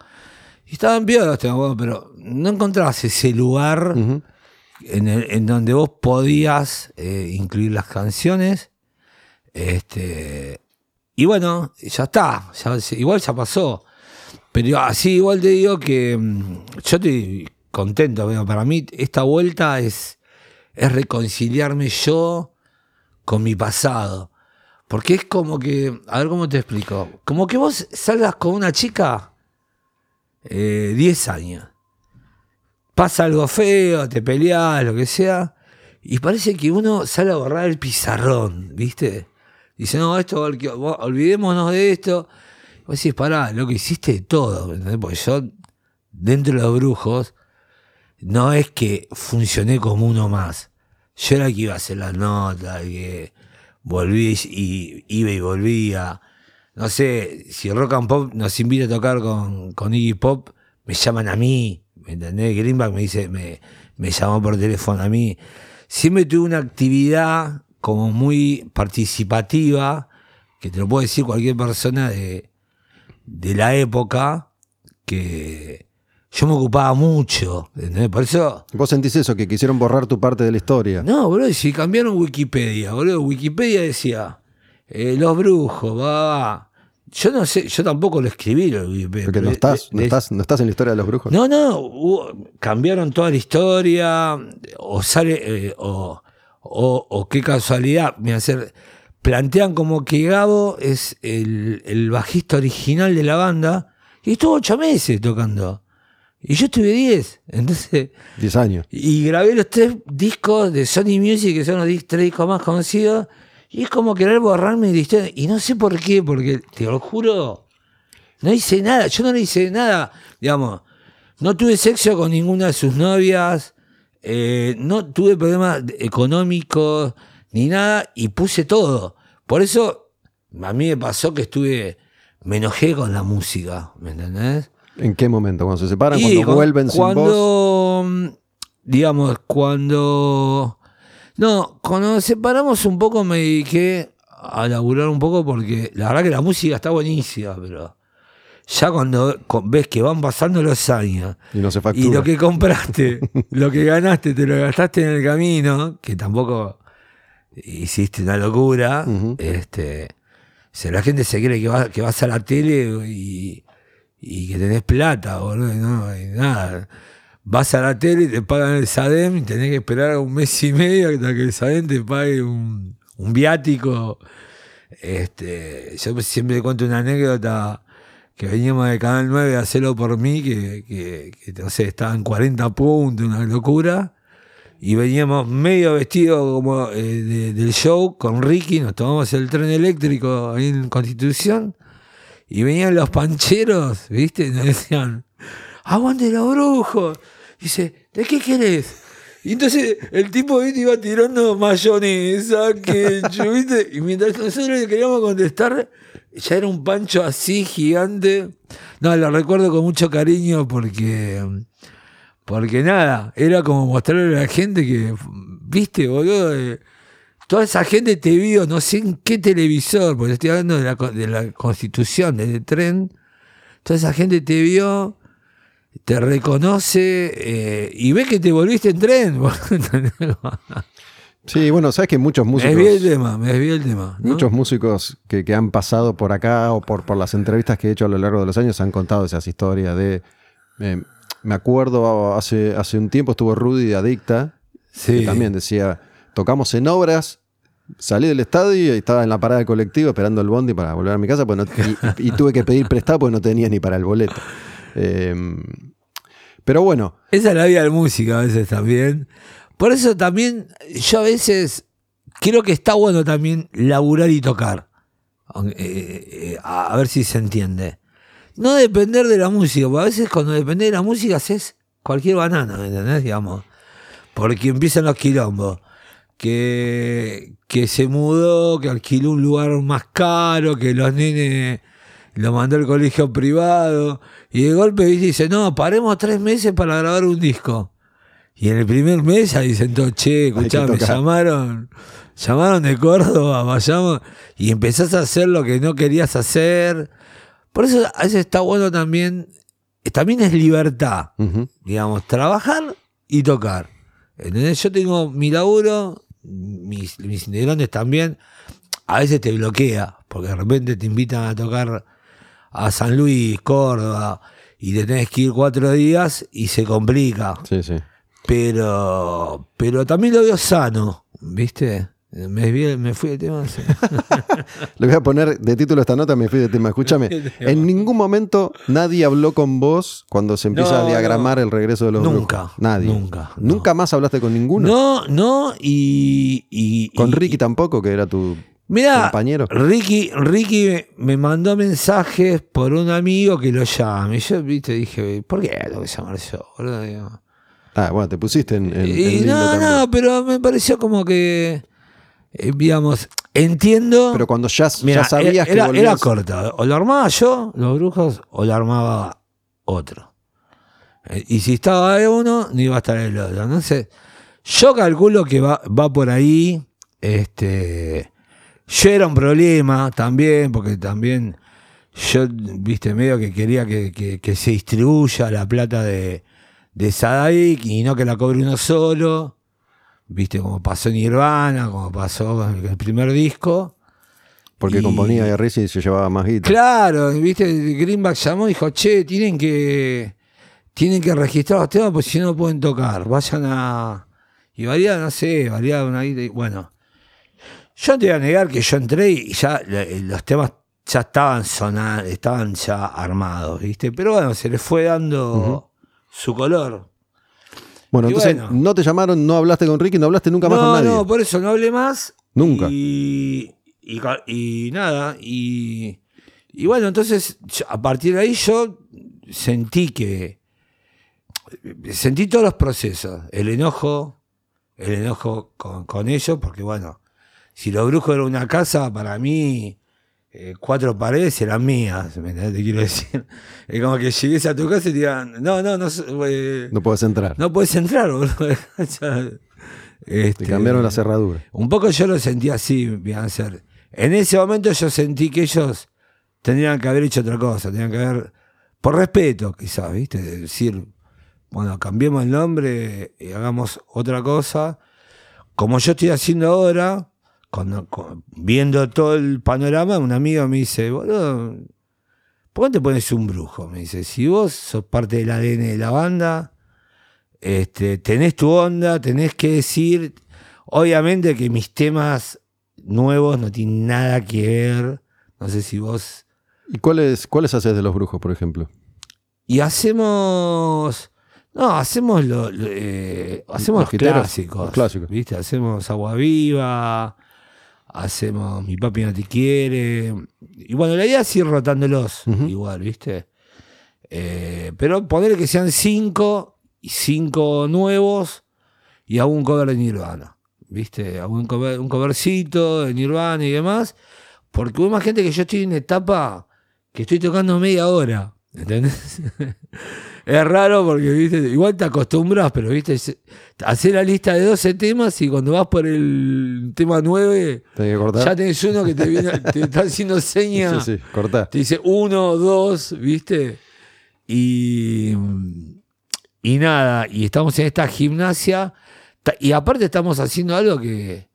Y estaban bien los temas, pero no encontrabas ese lugar Ujú. en, el- en donde vos podías eh, incluir las canciones. Este, y bueno, ya está, ya- igual ya pasó. Pero así igual te digo que mm, yo estoy contento, bueno, para mí esta vuelta es, es reconciliarme yo con mi pasado. Porque es como que, a ver cómo te explico, como que vos salgas con una chica eh, 10 años, pasa algo feo, te peleas, lo que sea, y parece que uno sale a borrar el pizarrón, ¿viste? Dice, no, esto, olvidémonos de esto. Vos decís, pará, lo que hiciste de todo, ¿me entendés? Porque yo, dentro de los brujos, no es que funcioné como uno más. Yo era el que iba a hacer las notas, que volví y iba y volvía. No sé, si Rock and Pop nos invita a tocar con, con Iggy Pop, me llaman a mí, ¿me entendés? Greenback me dice, me, me llamó por teléfono a mí. Siempre tuve una actividad como muy participativa, que te lo puede decir cualquier persona de, de la época, que yo me ocupaba mucho, ¿entendés? Por eso Vos sentís eso, que quisieron borrar tu parte de la historia. no, boludo, si cambiaron Wikipedia, boludo, Wikipedia decía, eh, los brujos, va. Yo no sé, yo tampoco lo escribí lo de Wikipedia. Porque no estás, no, estás, no estás en la historia de los brujos. No, no, hubo- cambiaron toda la historia, o sale, eh, o, o, o qué casualidad, me hacer, plantean como que Gabo es el, el bajista original de la banda, y estuvo ocho meses tocando. Y yo estuve diez, [LAUGHS] entonces... 10 años. Y grabé los tres discos de Sony Music, que son los tres discos más conocidos. Y es como querer borrarme de historia. Y no sé por qué, porque te lo juro, no hice nada. Yo no le hice nada, digamos. No tuve sexo con ninguna de sus novias. Eh, no tuve problemas económicos ni nada. Y puse todo. Por eso a mí me pasó que estuve. Me enojé con la música. ¿Me entendés? ¿En qué momento? ¿Cuando se separan? Y ¿Cuando cu- vuelven sin vos? cuando, mm, digamos, cuando, no, cuando nos separamos un poco me dediqué a laburar un poco porque la verdad que la música está buenísima, pero ya cuando ves que van pasando los años Y no se factura. y lo que compraste, [LAUGHS] lo que ganaste, te lo gastaste en el camino, que tampoco hiciste una locura, Ujú. este, si la gente se cree que, va- que vas a la tele y, y que tenés plata, boludo, no, y nada. Vas a la tele y te pagan el SADEM y tenés que esperar un mes y medio hasta que el SADEM te pague un, un viático. Este, yo siempre cuento una anécdota que veníamos de Canal 9 a hacerlo por mí, que, que, que, no sé, estaban 40 puntos, una locura. Y veníamos medio vestidos como eh, de- del show con Ricky, nos tomamos el tren eléctrico ahí en Constitución. Y venían los pancheros, ¿viste? Y nos decían, aguante los brujos. Dice, ¿de qué querés? Y entonces el tipo ¿viste? iba tirando mayonesa, ketchup, ¿viste? Y mientras nosotros le queríamos contestar, ya era un pancho así gigante. No, lo recuerdo con mucho cariño porque, porque nada, era como mostrarle a la gente que, viste, boludo, eh, toda esa gente te vio, no sé en qué televisor, porque estoy hablando de la, de la constitución, del tren, toda esa gente te vio te reconoce eh, y ve que te volviste en tren. [LAUGHS] Sí, bueno, sabes que muchos me músicos. desvié el tema, me desvié el tema. ¿no? Muchos músicos que, que han pasado por acá o por, por las entrevistas que he hecho a lo largo de los años han contado esas historias de... eh, me acuerdo hace, hace un tiempo estuvo Rudy de Adicta, Sí. que también decía, tocamos en obras, salí del estadio y estaba en la parada del colectivo esperando el bondi para volver a mi casa pues no- y, y tuve que pedir prestado porque no tenía ni para el boleto. Eh, pero bueno, Esa es la vida del músico a veces también. Por eso también yo a veces creo que está bueno también laburar y tocar. Eh, eh, a, ver si se entiende. No depender de la música, porque a veces cuando depende de la música haces cualquier banana, ¿me entendés? Digamos. Porque empiezan los quilombos. Que, que se mudó, que alquiló un lugar más caro, que los nenes lo mandó al colegio privado. Y de golpe dice, no, paremos tres meses para grabar un disco. Y en el primer mes ya dicen todo, che, escuchá, me llamaron, llamaron de Córdoba, vayamos, y empezás a hacer lo que no querías hacer. Por eso a veces está bueno también, también es libertad, digamos, trabajar y tocar. ¿Entendés? Yo tengo mi laburo, mis, mis integrantes también, a veces te bloquea, porque de repente te invitan a tocar a San Luis, Córdoba, y te tenés que ir cuatro días y se complica. sí, sí. Pero, pero también lo veo sano, ¿viste? Me, me fui de tema. sí. [LAUGHS] Le voy a poner de título esta nota, me fui de tema. Escúchame, [LAUGHS] en ningún momento nadie habló con vos cuando se empieza No, a diagramar el regreso de los Nunca, brujos. Nadie. nunca, no. Nunca más hablaste con ninguno. No, no, y. y Con y- Ricky tampoco, que era tu compañero. Ricky, Ricky me- mandó mensajes por un amigo que lo llame. Y yo, viste, dije, ¿por qué tengo que llamar yo? Ah, bueno, te pusiste en, en- y lindo no, también. no, pero me pareció como que, eh, digamos, entiendo. Pero cuando ya, sabías era, que era corta. O lo armaba yo, los brujos, o lo armaba otro. Eh, Y si estaba uno, no iba a estar el otro. Entonces, yo calculo que va, va por ahí. Este, yo era un problema también, porque también yo, viste, medio que quería que, que- que se distribuya la plata de, de Sadaik y no que la cobre uno solo. Viste, como pasó en Nirvana, como pasó con el primer disco. Porque y- componía y Rizzi se llevaba más guita. Claro, viste, Greenback llamó y dijo, che, tienen que tienen que registrar los temas porque si no pueden tocar. Vayan a. Y valía, no sé, valía una guita y- Bueno. Yo no te voy a negar que yo entré y ya eh, los temas ya estaban sonando, estaban ya armados, ¿viste? Pero bueno, se les fue dando su color. Bueno, Y entonces bueno. no te llamaron, no hablaste con Ricky, no hablaste nunca más no, con nadie. no, por eso no hablé más. Nunca. Y, y, ca- y nada, y, y bueno, entonces a partir de ahí yo sentí que. Sentí todos los procesos. El enojo, el enojo con, con ellos, porque bueno, si los brujos eran una casa, para mí. Eh, cuatro paredes eran mías. Te quiero decir. [LAUGHS] Es como que llegues a tu casa y te digan, no, no, no, eh, No puedes entrar. no puedes entrar, [LAUGHS] boludo. Ya, Te este, cambiaron la cerradura. Un poco yo lo sentí así, bien a ser. En ese momento yo sentí que ellos tendrían que haber hecho otra cosa, tendrían que haber, por respeto quizás, ¿viste? De decir, bueno, cambiemos el nombre y hagamos otra cosa. Como yo estoy haciendo ahora, cuando, viendo todo el panorama, un amigo me dice, boludo, ¿por qué te pones un brujo? Me dice, si vos sos parte del ADN de la banda, este, tenés tu onda, tenés que decir, obviamente que mis temas nuevos no tienen nada que ver, no sé si vos... ¿Y cuáles, cuáles haces de los brujos, por ejemplo? Y hacemos... No, hacemos lo, lo- eh, hacemos Los clásicos. los clásicos. ¿Viste? Hacemos Agua Viva, hacemos Mi papi no te quiere. Y bueno, la idea es ir rotándolos igual, ¿viste? Eh, pero poner que sean cinco y cinco nuevos y hago un cover de Nirvana. ¿Viste? Un, cover- un covercito de Nirvana y demás. Porque hubo más gente que yo estoy en etapa que estoy tocando media hora. ¿Entendés? [LAUGHS] es raro porque, viste, igual te acostumbras, pero viste, hacer la lista de 12 temas y cuando vas por el tema 9, ¿Tenés que cortar? ya tenés uno que te, viene, te está haciendo señas. Sí, sí, cortá. Te dice uno, dos, ¿viste? Y, y nada, y estamos en esta gimnasia. Y aparte estamos haciendo algo que,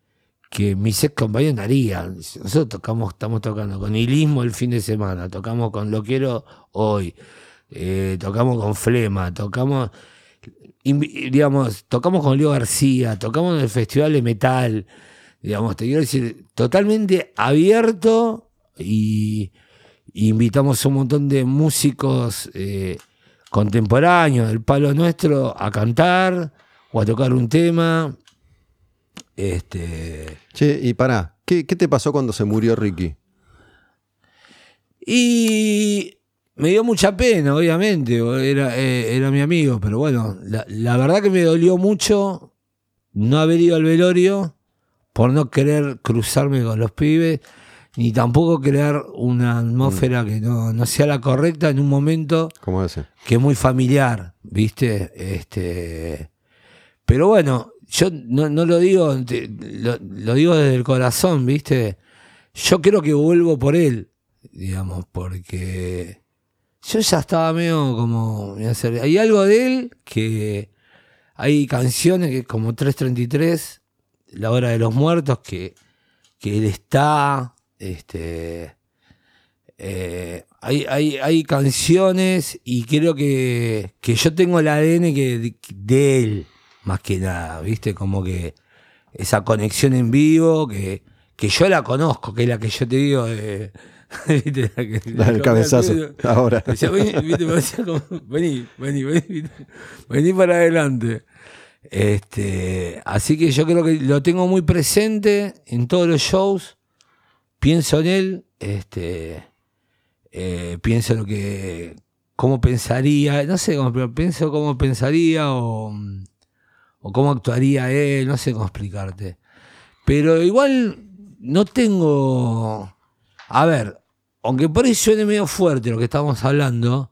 que mis ex compañeros harían. Nosotros tocamos, estamos tocando con Ilismo el fin de semana, tocamos con Lo Quiero hoy, eh, tocamos con Flema, tocamos, digamos, tocamos con Leo García, tocamos en el Festival de Metal, digamos, te quiero decir, totalmente abierto y, y invitamos a un montón de músicos eh, contemporáneos del palo nuestro a cantar o a tocar un tema. Este, Che, y pará, ¿qué, qué te pasó cuando se murió Ricky? y me dio mucha pena, obviamente, era, eh, era mi amigo, pero bueno, la, la verdad que me dolió mucho no haber ido al velorio por no querer cruzarme con los pibes, ni tampoco crear una atmósfera que no, no sea la correcta en un momento ¿Cómo que es muy familiar, ¿viste? Este, pero bueno, yo no, no lo digo, lo digo desde el corazón, ¿viste? Yo creo que vuelvo por él, digamos, porque yo ya estaba medio como... Hay algo de él que... Hay canciones que como 333, La Hora de los Muertos, que, que él está... Este, eh, hay, hay, hay canciones y creo que, que yo tengo el ADN que, de, de él, más que nada, ¿viste? Como que esa conexión en vivo, que, que yo la conozco, que es la que yo te digo. eh, [LAUGHS] [LAUGHS] ¿viste? La del cabezazo, [LAUGHS] ahora. Decía, vení, ¿viste? Me decía como, vení, vení, vení, ¿viste? vení para adelante. Este, así que yo creo que lo tengo muy presente en todos los shows. Pienso en él, este, eh, pienso lo que, cómo pensaría, no sé, cómo, pero pienso cómo pensaría o, o cómo actuaría él, no sé cómo explicarte. Pero igual no tengo, a ver, aunque por ahí suene medio fuerte lo que estamos hablando,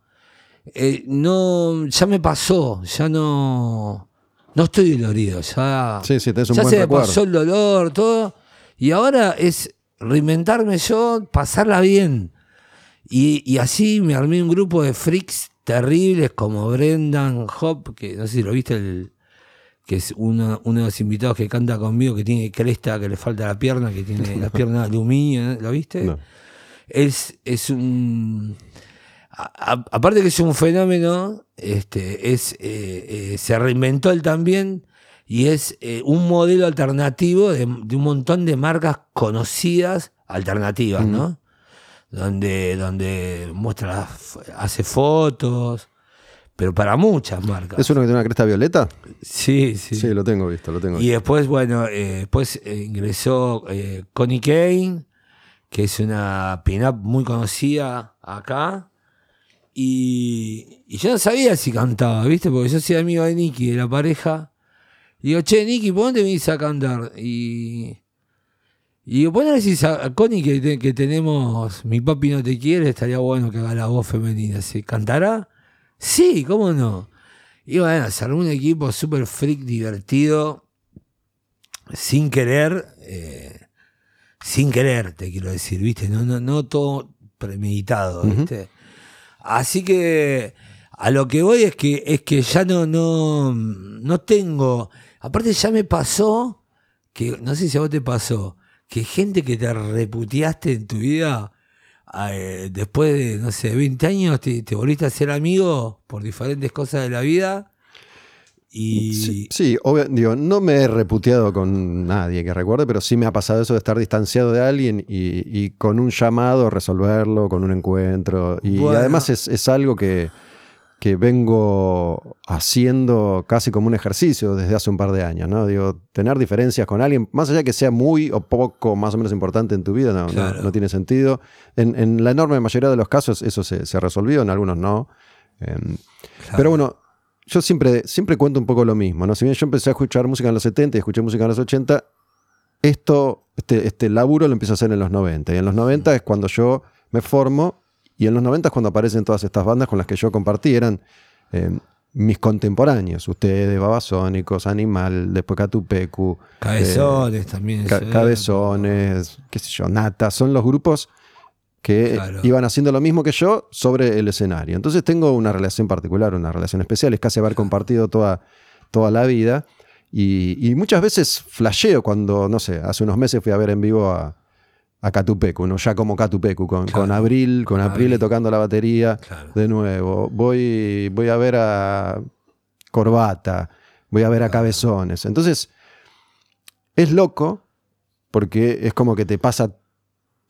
eh, no, ya me pasó, ya no, no estoy dolorido, ya, Sí, sí, tenés un ya buen se me pasó el dolor, todo, y ahora es reinventarme yo, pasarla bien. Y, y así me armé un grupo de freaks terribles como Brendan Hop, que no sé si lo viste, el, que es uno, uno de los invitados que canta conmigo, que tiene cresta, que le falta la pierna, que tiene las [LAUGHS] piernas de aluminio. ¿lo viste? No. Es, es un. a- a- aparte que es un fenómeno, este, es, eh, eh, se reinventó él también y es eh, un modelo alternativo de, de un montón de marcas conocidas alternativas, ¿no? Donde, donde muestra, hace fotos, pero para muchas marcas. ¿Es uno que tiene una cresta violeta? Sí, sí. Sí, lo tengo visto, lo tengo Y después, bueno, eh, después ingresó eh, Connie Kane, que es una pin-up muy conocida acá. Y, y yo no sabía si cantaba, ¿viste? Porque yo soy amigo de Nicky, de la pareja. Y digo, che, Nicky, ¿por dónde viniste a cantar? Y, y digo, ¿por decís a, Connie que, que tenemos Mi papi no te quiere? Estaría bueno que haga la voz femenina. ¿Se cantará? Sí, ¿cómo no? Y bueno, se armó un equipo súper freak, divertido, sin querer, eh, sin querer, te quiero decir, ¿viste? No, no, no todo premeditado, ¿viste? Así que a lo que voy es que, es que ya no, no, no tengo. Aparte, ya me pasó que, no sé si a vos te pasó, que gente que te reputeaste en tu vida, eh, después de, no sé, 20 años, te, te volviste a ser amigo por diferentes cosas de la vida. Y. Sí, sí, obvio- digo, no me he reputeado con nadie que recuerde, pero sí me ha pasado eso de estar distanciado de alguien y, y con un llamado resolverlo, con un encuentro. Y Bueno. además es, es algo que, que vengo haciendo casi como un ejercicio desde hace un par de años, ¿no? Digo, tener diferencias con alguien, más allá que sea muy o poco, más o menos importante en tu vida, no, no- Claro. no tiene sentido. En, en la enorme mayoría de los casos eso se, se resolvió, en algunos no. Em, pero bueno, yo siempre, siempre cuento un poco lo mismo, ¿no? Si bien yo empecé a escuchar música en los 70 y escuché música en los 80, esto, este, este laburo lo empiezo a hacer en los 90. Y en los 90 es cuando yo me formo, y en los 90 es cuando aparecen todas estas bandas con las que yo compartí, eran eh, mis contemporáneos, ustedes, Babasónicos, Animal, después Catupecu, Cabezones también. Ca-. Cabezones, qué sé yo, Nata, son los grupos que Claro. iban haciendo lo mismo que yo sobre el escenario. Entonces tengo una relación particular, una relación especial, es casi haber compartido toda, toda la vida. Y, y muchas veces flasheo cuando, no sé, hace unos meses fui a ver en vivo a, a Catupecu, ¿no? ya como Catupecu, con, Claro. con Abril, con Abril. Aprile tocando la batería Claro. de nuevo. Voy, voy a ver a Corbata, voy a ver a Cabezones. Entonces, es loco porque es como que te pasa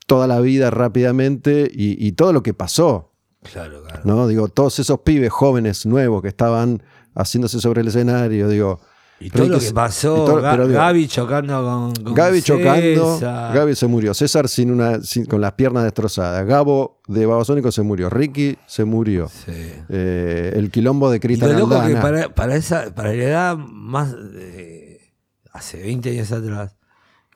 toda la vida rápidamente y, y todo lo que pasó, Claro, claro. ¿no? Digo, todos esos pibes jóvenes, nuevos, que estaban haciéndose sobre el escenario, digo, Y todo lo que pasó, y todo- Ga- pero digo, Gaby chocando con, con Gaby chocando, César. Gaby se murió, César sin una, sin- con las piernas destrozadas, Gabo de Babasónico se murió, Ricky se murió, Sí. Eh, el quilombo de Cristian lo loco que para, para esa, para la edad más de- hace 20 años atrás,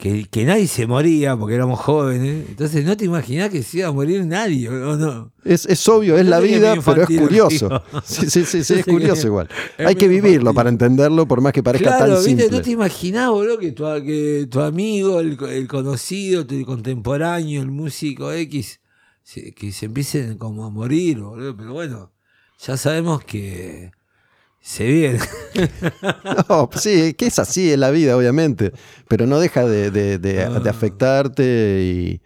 que, que nadie se moría porque éramos jóvenes, entonces no te imaginás que se iba a morir nadie, ¿o no? Es, es obvio, es la vida, pero es curioso. [LAUGHS] Sí, sí, sí, es curioso igual. es Hay que vivirlo infantil. para entenderlo, por más que parezca Claro, tan ¿viste? simple. no te imaginás, boludo, que tu, que tu amigo, el, el conocido, tu contemporáneo, el músico X, que se empiecen como a morir, boludo. Pero bueno, ya sabemos que se viene. [LAUGHS] No, pues sí, que es así es la vida, obviamente, pero no deja de, de- de- Ah. de afectarte y,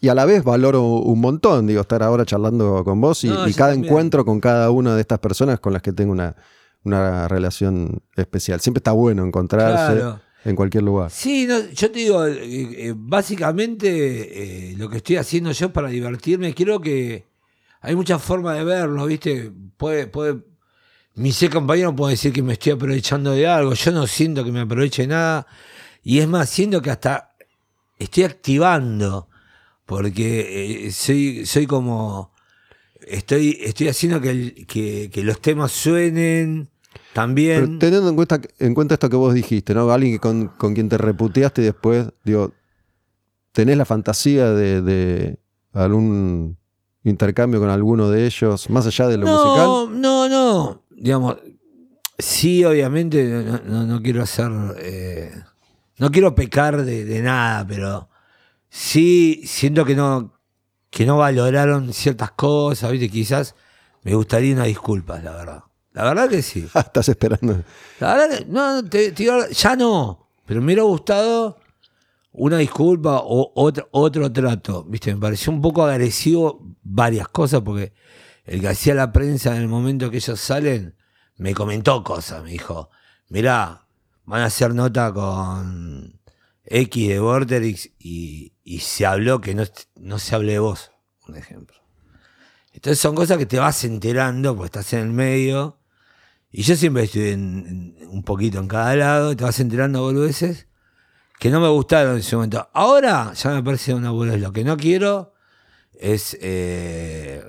y a la vez valoro un montón, digo, estar ahora charlando con vos y, No, y yo cada también. encuentro con cada una de estas personas con las que tengo una, una relación especial. Siempre está bueno encontrarse Claro. en cualquier lugar. Sí, no, yo te digo, eh, eh, básicamente eh, lo que estoy haciendo yo para divertirme, creo que hay muchas formas de verlo, ¿viste? Puede, puede, mi ser compañero puede decir que me estoy aprovechando de algo, yo no siento que me aproveche de nada, y es más, siento que hasta estoy activando, porque eh, soy, soy como, estoy, estoy haciendo que, el- que, que los temas suenen Pero también. teniendo en cuenta, en cuenta esto que vos dijiste, ¿no? Alguien que con, con quien te reputeaste y después, digo, ¿tenés la fantasía de, de algún intercambio con alguno de ellos, más allá de lo musical? No, no, no. Digamos, sí, obviamente, no, no- no quiero hacer. eh, no quiero pecar de, de nada, pero sí siento que no, que no valoraron ciertas cosas, ¿viste? Quizás me gustaría una disculpa, la verdad. La verdad que sí. Ah, [LAUGHS] Estás esperando. La verdad que, no, te, te ya no. Pero me hubiera gustado una disculpa o otro, otro trato. Viste, me pareció un poco agresivo varias cosas porque el que hacía la prensa en el momento que ellos salen me comentó cosas. Me dijo, mirá, van a hacer nota con X de Vorterix y, y se habló que no, no se hable de vos, un ejemplo. Entonces son cosas que te vas enterando porque estás en el medio. Y yo siempre estoy en- en- un poquito en cada lado, te vas enterando boludeces que no me gustaron en ese momento. Ahora ya me parece una boludez. Lo que no quiero es eh,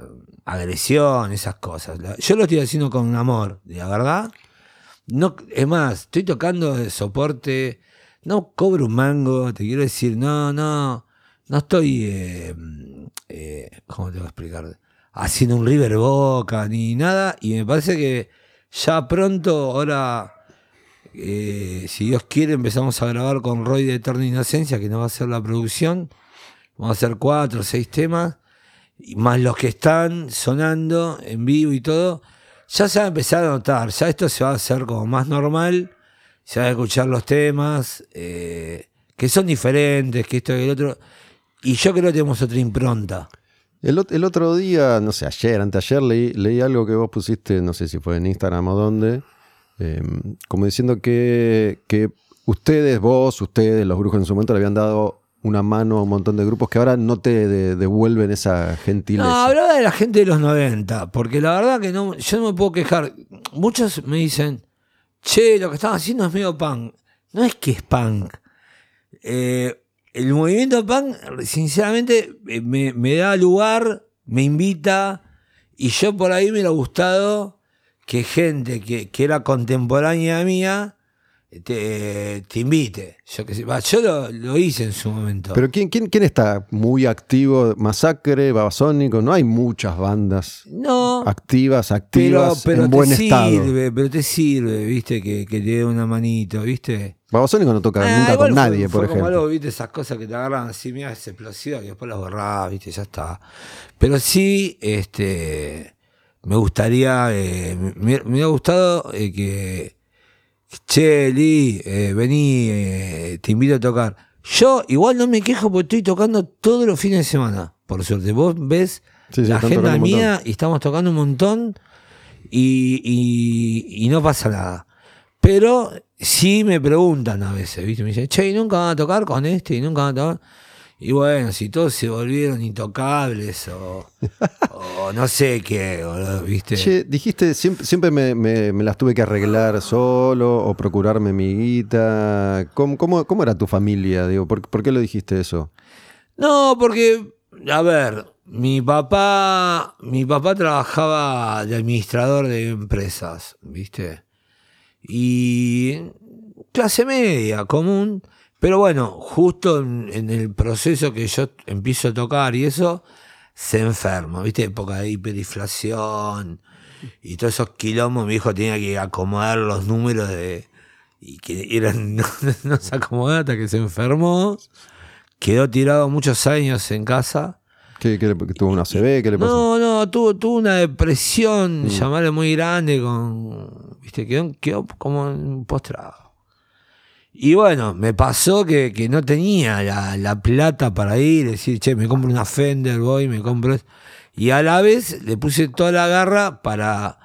agresión, esas cosas. Yo lo estoy haciendo con amor, la verdad. No, es más, estoy tocando de soporte, no cobro un mango, te quiero decir, no, no, no estoy, eh, eh, ¿cómo te voy a explicar? Haciendo un River Boca ni nada, y me parece que ya pronto, ahora, eh, si Dios quiere, empezamos a grabar con Roy de Eterna Inocencia, que nos va a hacer la producción. Vamos a hacer cuatro o seis temas, más los que están sonando en vivo y todo. Ya se va a empezar a notar, ya esto se va a hacer como más normal, se van a escuchar los temas, eh, que son diferentes, que esto y el otro. Y yo creo que tenemos otra impronta. El, el otro día, no sé, ayer, anteayer, leí, leí algo que vos pusiste, no sé si fue en Instagram o dónde, eh, como diciendo que, que ustedes, vos, ustedes, los brujos en su momento le habían dado una mano a un montón de grupos que ahora no te de- devuelven esa gentileza. No, hablaba de la gente de los 90, porque la verdad que no, yo no me puedo quejar. Muchos me dicen, che, lo que están haciendo es medio punk. No es que es punk. Eh, el movimiento punk, sinceramente, eh, me, da lugar, me invita, y yo por ahí me hubiera gustado que gente que, que era contemporánea mía te, te invite. Yo, que sé, va, yo lo, lo hice en su momento. Pero ¿quién, quién, quién está muy activo? Masacre, Babasónico, no hay muchas bandas no, activas, pero, activas, pero en te buen estado. sirve, pero te sirve, viste, que, que te dé una manito, viste. Babasónico no toca Ah, nunca con fue- nadie, fue por como ejemplo. algo, viste, esas cosas que te agarran así, mira, es explosiva, que después las borrás, viste, ya está. Pero sí, este, me gustaría, eh, me, me hubiera gustado eh, que, che, Lee, eh, vení, eh, te invito a tocar. Yo igual no me quejo porque estoy tocando todos los fines de semana, por suerte. Vos ves Sí, sí, la agenda mía y estamos tocando un montón y, y- y no pasa nada. Pero sí me preguntan a veces, ¿viste? Me dicen, che, ¿y nunca van a tocar con este? ¿Y nunca van a tocar? Y bueno, si todos se volvieron intocables o, o no sé qué, boludo, ¿viste? Che, dijiste, siempre, siempre me, me- me las tuve que arreglar solo o procurarme mi guita. ¿Cómo, cómo, cómo era tu familia? Digo, ¿por, por qué lo dijiste eso? No, porque, a ver, mi papá, mi papá trabajaba de administrador de empresas, ¿viste? Y clase media, común. Pero bueno, justo en, en el proceso que yo empiezo a tocar y eso, se enferma, ¿viste? Época de hiperinflación y todos esos quilombos, mi hijo tenía que acomodar los números de... Y que eran, [LAUGHS] no, no se acomodó hasta que se enfermó. Quedó tirado muchos años en casa. ¿Qué, qué le- tuvo una CB? ¿Qué le pasó? No, no, tuvo, tuvo una depresión, llamarle muy grande, con. Viste, quedó, quedó como postrado. Y bueno, me pasó que, que no tenía la, la plata para ir, decir, che, me compro una Fender, voy, me compro. es-". Y a la vez le puse toda la garra para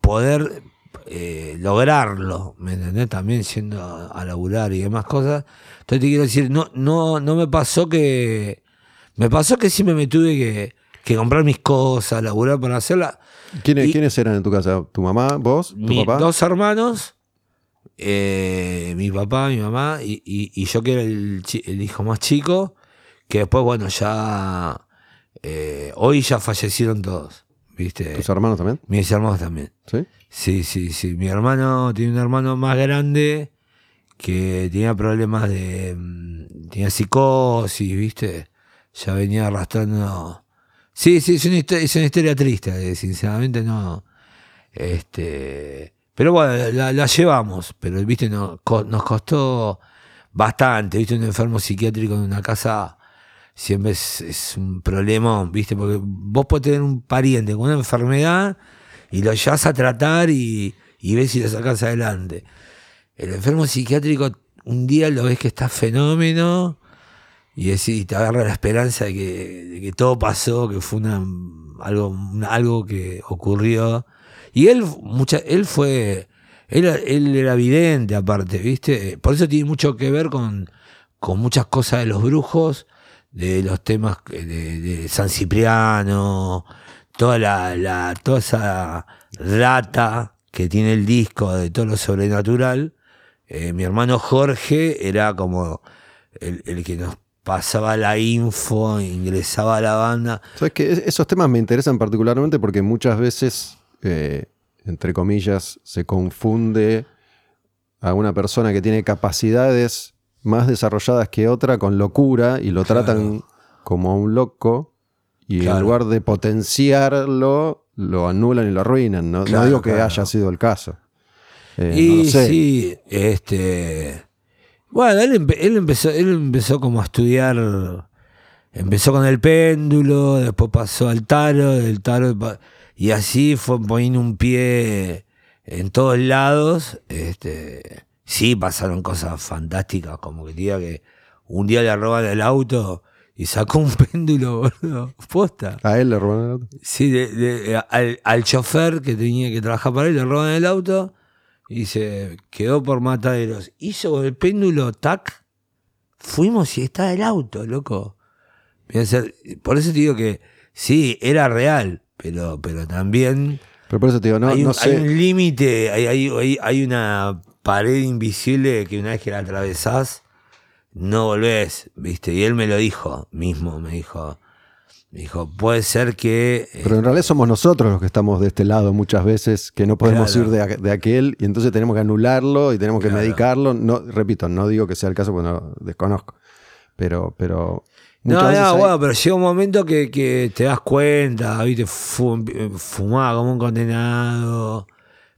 poder eh, lograrlo, ¿me entendés? También yendo a, a laburar y demás cosas. Entonces te quiero decir, no, no, no me pasó que. Me pasó que siempre me tuve que, que comprar mis cosas, laburar para hacerla. ¿Quiénes, y- quiénes eran en tu casa? ¿Tu mamá, vos, tu Mi- papá? dos hermanos, eh, mi papá, mi mamá, y, y- y yo que era el, hijo más chico, que después, bueno, ya. eh, hoy ya fallecieron todos, ¿viste? ¿Tus hermanos también? Mis hermanos también. ¿Sí? Sí, sí, sí. Mi hermano tiene un hermano más grande que tenía problemas de. mm, tenía psicosis, ¿viste? Ya venía arrastrando. Sí, sí, es una historia, es una historia triste, eh, sinceramente no. Este. Pero bueno, la, llevamos, pero viste, no, co- nos costó bastante, viste, un enfermo psiquiátrico en una casa siempre es, es un problema, viste, porque vos podés tener un pariente con una enfermedad y lo llevas a tratar y, y ves si lo sacas adelante. El enfermo psiquiátrico, un día lo ves que está fenómeno y decís, te agarra la esperanza de que, que todo pasó, que fue una, algo, algo que ocurrió. Y él, mucha, él fue, él, él era vidente aparte, ¿viste? Por eso tiene mucho que ver con, con muchas cosas de los brujos, de los temas de, San Cipriano, toda la, toda esa data que tiene el disco de todo lo sobrenatural. Eh, mi hermano Jorge era como el, el que nos pasaba la info, ingresaba a la banda. Sabes que es- esos temas me interesan particularmente porque muchas veces, entre comillas, se confunde a una persona que tiene capacidades más desarrolladas que otra con locura y lo Claro. tratan como a un loco y en lugar de potenciarlo, lo anulan y lo arruinan. No, digo que haya sido el caso. Eh, no y lo sé. sí, este. Bueno, él, empe- él empezó, él empezó como a estudiar. Empezó con el péndulo, después pasó al tarot, del tarot y así fue poniendo un pie en todos lados. Este, sí, pasaron cosas fantásticas, como que diga que un día le roban el auto y sacó un [LAUGHS] péndulo, boludo, posta. A él le robaron el auto. Sí, de- de- al, al chofer que tenía que trabajar para él, le roban el auto y se quedó por mataderos. Hizo el péndulo, tac, fuimos y está el auto, loco. Por eso te digo que sí, era real, pero, pero también Pero por eso te digo, no, hay, no un, hay sé. un límite, hay, hay, hay- hay una pared invisible que una vez que la atravesás, no volvés, ¿viste? Y él me lo dijo mismo, me dijo, Me dijo, puede ser que... eh, Pero en realidad somos nosotros los que estamos de este lado muchas veces, que no podemos Claro. ir de, aquel y entonces tenemos que anularlo y tenemos que Claro. medicarlo. No, repito, no digo que sea el caso porque no desconozco. Pero, pero No, muchas no, hay- bueno, pero llega un momento que, que te das cuenta, ¿viste? Fu- fumaba como un condenado.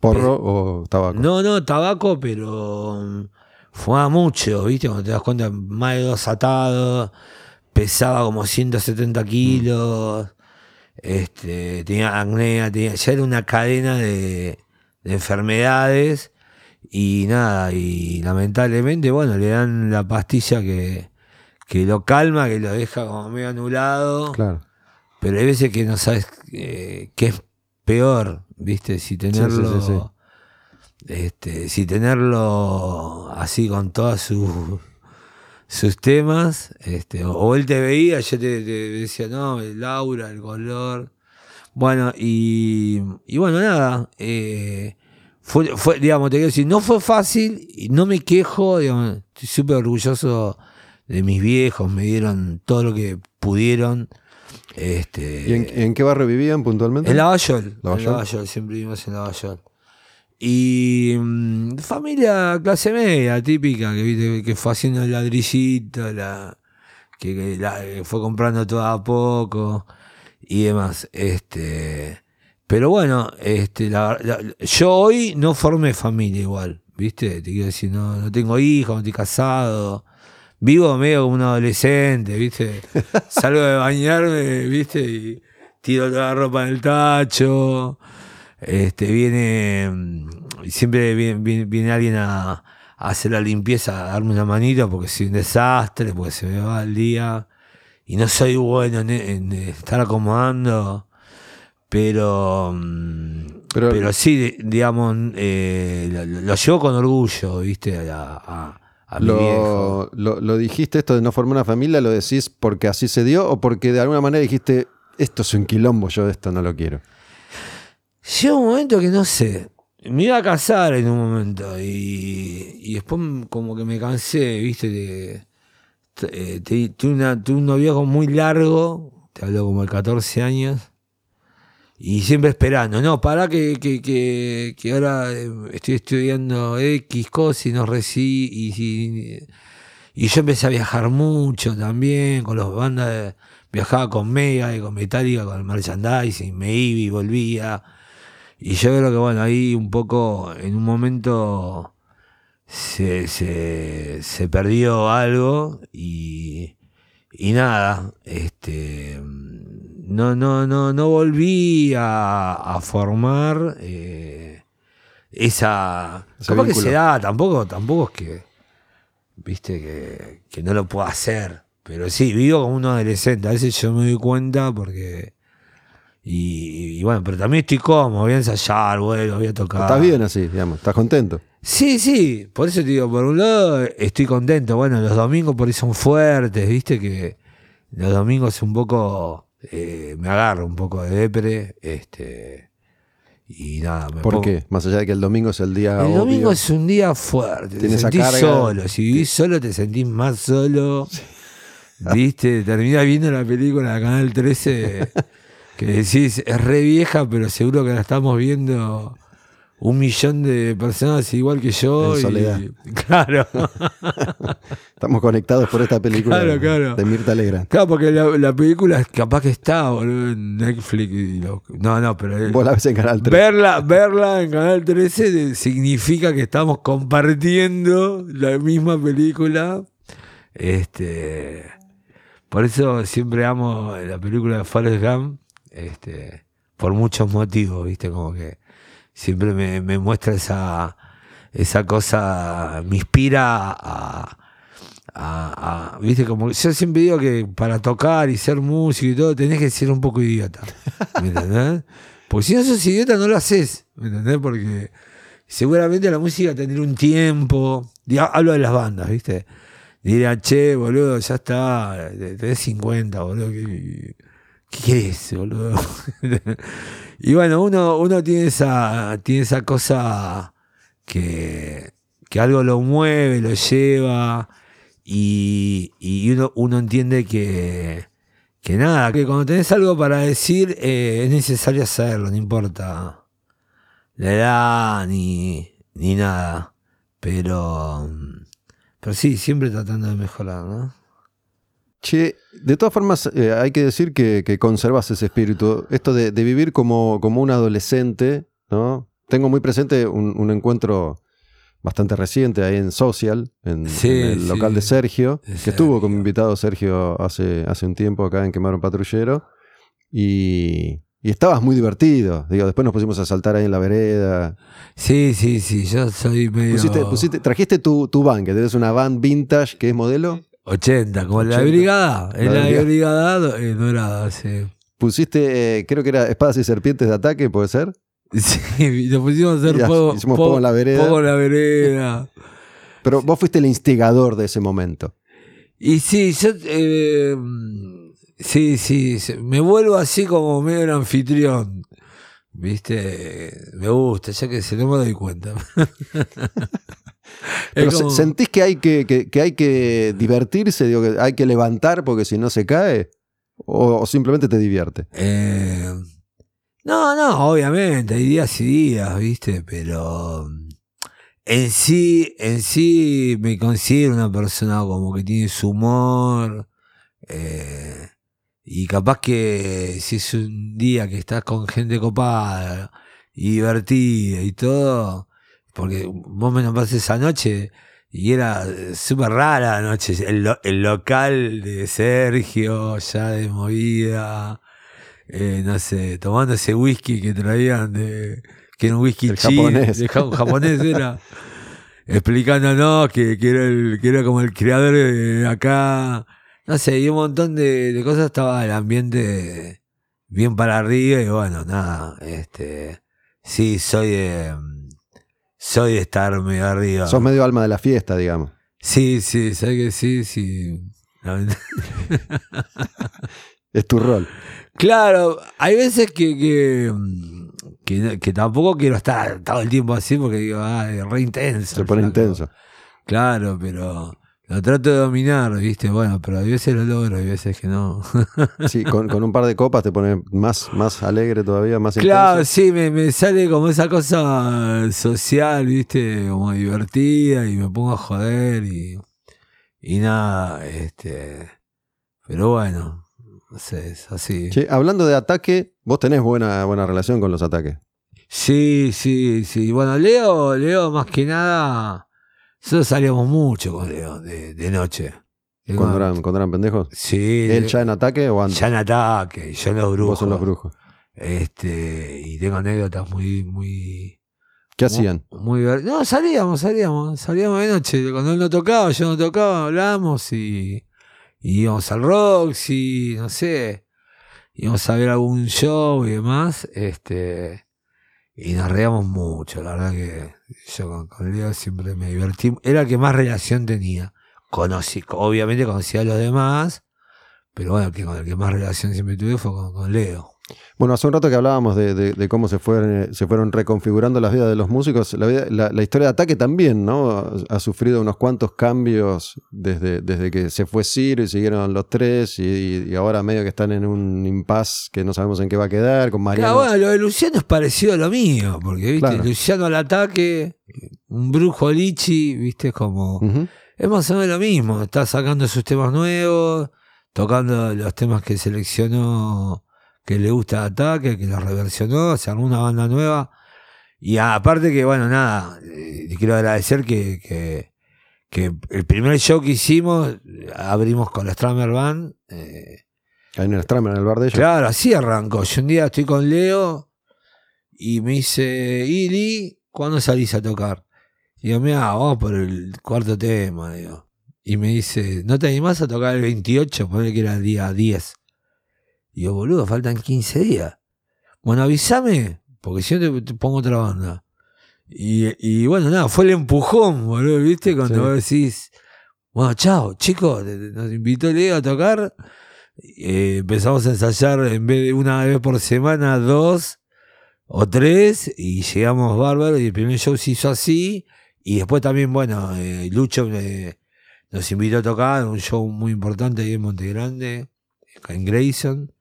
porro o tabaco. No, no, tabaco, pero mm, fumaba mucho, ¿viste? Cuando te das cuenta, más de dos atados, pesaba como 170 kilos, este, tenía acné, tenía, ya era una cadena de, de enfermedades y nada, y lamentablemente, bueno, le dan la pastilla que, que lo calma, que lo deja como medio anulado. Claro. Pero hay veces que no sabes eh, qué es peor, ¿viste? Si tenerlo. sí, sí. Este, si tenerlo así con todos sus sus temas, este, o, o él te veía, yo te, te decía, no, el aura, el color. Bueno, y, y bueno, nada. eh, fue, fue, digamos, te quiero decir, no fue fácil, y no me quejo, digamos, estoy súper orgulloso de mis viejos, me dieron todo lo que pudieron. Este, ¿Y en, en qué barrio vivían puntualmente? en Lavallol. Lavallol. En Lavallol, siempre vivimos en Lavallol. Y mm, familia clase media, típica, que, viste, que fue haciendo el ladrillito, la, que, que la- que fue comprando todo a poco y demás. Este, pero bueno, este, la- la- yo hoy no formé familia igual, ¿viste? Te quiero decir, no, no tengo hijos, no estoy casado. Vivo medio como un adolescente, ¿viste? [LAUGHS] Salgo de bañarme, ¿viste? Y tiro toda la ropa en el tacho. Este, viene, mm, siempre viene, viene- viene alguien a, a hacer la limpieza, a darme una manita porque soy un desastre, porque se me va el día. Y no soy bueno en, en estar acomodando. Pero, mm, Pero- pero, sí, digamos, eh, lo, lo llevo con orgullo, ¿viste? A, a- a mi viejo. Lo, lo, dijiste esto de no formar una familia, lo decís porque así se dio o porque de alguna manera dijiste, esto es un quilombo, yo esto no lo quiero. Llega un momento que no sé. Me iba a casar en un momento y, y después como que me cansé, viste, de, eh, te- tuve, una- tuve un noviazgo muy largo, te hablo como de 14 años, y siempre esperando, no, para que, que, que, ahora eh, estoy estudiando X cosas y no recibí, y, y, yo empecé a viajar mucho también, con las bandas, viajaba con Mega y con Metallica, con el merchandising, me iba y volvía. Y yo creo que bueno, ahí un poco, en un momento se, se, se perdió algo y, y nada, este no, no, no, no volví a, a formar eh, esa. ¿Cómo que se da? Tampoco, tampoco es que viste que, que no lo puedo hacer. Pero sí, vivo como un adolescente. A veces yo me doy cuenta porque. Y, y bueno, pero también estoy cómodo, voy a ensayar, bueno, voy a tocar. Estás bien así, digamos, estás contento. Sí, sí, por eso te digo, por un lado estoy contento. Bueno, los domingos por ahí son fuertes, viste que los domingos un poco eh, me agarro un poco de depre, este y nada, me ¿Por pongo- qué? Más allá de que el domingo es el día El obvio. domingo es un día fuerte, te sentís carga. solo, si vivís solo te sentís más solo. Viste, terminás viendo la película de Canal 13 que decís, es re vieja, pero seguro que la estamos viendo un millón de personas igual que yo. En y- soledad. [LAUGHS] claro. [LAUGHS] Estamos conectados por esta película Claro, de- claro. de Mirta Legrand. Claro, porque la, la película capaz que está, boludo, en Netflix. y lo- no, no, pero... Vos la ves en Canal 3. Verla, verla en Canal 13 de- significa que estamos compartiendo la misma película. Este, por eso siempre amo la película de Forrest Gump, este, por muchos motivos, ¿viste? Como que siempre me, me muestra esa, esa cosa, me inspira a, a- a- viste como yo siempre digo que para tocar y ser músico y todo tenés que ser un poco idiota ¿me entendés? [LAUGHS] porque si no sos idiota no lo haces ¿me entendés? porque seguramente la música tendrá un tiempo Diga- hablo de las bandas viste dirán che boludo ya está tenés 50 boludo ¿qué, qué querés boludo? [LAUGHS] y bueno uno, uno tiene esa tiene esa cosa que, que algo lo mueve, lo lleva y, uno, uno entiende que, que nada, que cuando tenés algo para decir eh, es necesario hacerlo, no importa la edad ni, ni nada. Pero, pero sí, siempre tratando de mejorar, ¿no? Che, de todas formas, eh, hay que decir que, que conservas ese espíritu. Esto de, de vivir como, como un adolescente, ¿no? Tengo muy presente un, un encuentro bastante reciente ahí en Social, en, Sí, en el sí. local de Sergio, [LAUGHS] De que estuvo como Sergio. invitado Sergio hace, hace un tiempo acá en Quemar un Patrullero. Y, y estabas muy divertido. Digo, después nos pusimos a saltar ahí en la vereda. Sí, sí, sí, yo soy medio... Pusiste, pusiste- trajiste tu, tu van, que tenés una van vintage que es modelo. 80, como la 80. brigada, La en la brigada. brigada eh, dorada, sí. Pusiste, eh, creo que era espadas y serpientes de ataque, ¿puede ser? [LAUGHS] Sí, nos pusimos a hacer fuego, hicimos fuego en la vereda. fuego en la vereda. [LAUGHS] Pero vos fuiste el instigador de ese momento. Y sí, yo. eh, sí, sí, me vuelvo así como medio el anfitrión. ¿Viste? Me gusta, ya que se no me doy cuenta. [LAUGHS] Pero como- ¿sentís que hay que, que- que hay que divertirse? Digo, que hay que levantar porque si no se cae. ¿O, o simplemente te divierte? Eh, no, no, obviamente, hay días y días, ¿viste? Pero en sí, en sí me considero una persona como que tiene su humor. eh, y capaz que si es un día que estás con gente copada divertida y todo, porque vos me nombraste esa noche y era súper rara la noche. El, lo- el local de Sergio, ya de movida, eh, no sé, tomando ese whisky que traían de. que era un whisky chino, japonés. de ja- japonés era. [LAUGHS] explicándonos que, que, era el, que era como el creador de acá. No sé, y un montón de, de cosas. Estaba el ambiente bien para arriba y bueno, nada, este. Sí, soy de. Soy de estar medio arriba. Sos medio alma de la fiesta, digamos. Sí, sí, sabes que sí, sí. [LAUGHS] Es tu rol. [LAUGHS] Claro, hay veces que, que, que, que tampoco quiero estar todo el tiempo así porque digo, ah, es re intenso. Se pone flaco. intenso. Claro, pero lo trato de dominar, ¿viste? Bueno, pero hay veces lo logro, hay veces que no. [LAUGHS] Sí, con, con un par de copas te pone más, más alegre todavía, más claro, intenso. sí, me, me sale como esa cosa social, ¿viste? Como divertida y me pongo a joder y, y nada, este. Pero bueno, es así. Che, hablando de ataque, vos tenés buena, buena relación con los ataques. Sí, sí, sí. Bueno, Leo, Leo más que nada, nosotros salíamos mucho con Leo de, de noche. Cuando eran, cuando eran pendejos. Sí, ¿Él ya en ataque o antes? ya en ataque, yo en los brujos. Vos son los brujos. Este, y tengo anécdotas muy, muy, ¿Qué hacían? muy ver- No, salíamos, salíamos, salíamos de noche. Cuando él no tocaba, yo no tocaba, hablábamos y, y íbamos al Roxy, no sé, íbamos a ver algún show y demás, este, y nos reíamos mucho, la verdad que yo con, Leo siempre me divertí, era el que más relación tenía. Conocí, obviamente conocía a los demás, pero bueno, el que con el que más relación siempre tuve fue con Leo. Bueno, hace un rato que hablábamos de, de- de cómo se fueron, se fueron reconfigurando las vidas de los músicos. La, vida- la- la historia de ataque también, ¿no? Ha sufrido unos cuantos cambios desde, desde que se fue Ciro y siguieron los tres y, y ahora medio que están en un impasse que no sabemos en qué va a quedar con Mariano. Claro, bueno, lo de Luciano es parecido a lo mío, porque, viste, Claro. Luciano al ataque, un brujo lichi, viste, como. Ujú. Es más o menos lo mismo, está sacando sus temas nuevos, tocando los temas que seleccionó, que le gusta ataque, que los reversionó, se armó una banda nueva. Y aparte que, bueno, nada, eh, quiero agradecer que, que, que el primer show que hicimos, abrimos con la Stramer Band. eh, en el Stramer, en el bar de ellos. Claro, así arrancó. Yo un día estoy con Leo y me dice, Ili, ¿cuándo salís a tocar? Y digo, mira, vamos por el cuarto tema, digo. Y me dice, ¿no te animás a tocar el 28? Ponle que era el día 10. Y yo, boludo, faltan 15 días. Bueno, avísame, porque si no te, te pongo otra banda. Y, y bueno, nada, fue el empujón, boludo, ¿viste? Cuando Sí. vos decís, bueno, chao, chicos, nos invitó Leo a tocar. Eh, empezamos a ensayar en vez de una vez por semana, dos o tres, y llegamos bárbaro. Y el primer show se hizo así. Y después también, bueno, eh, Lucho eh, nos invitó a tocar un show muy importante ahí en Monte Grande. en Grayson.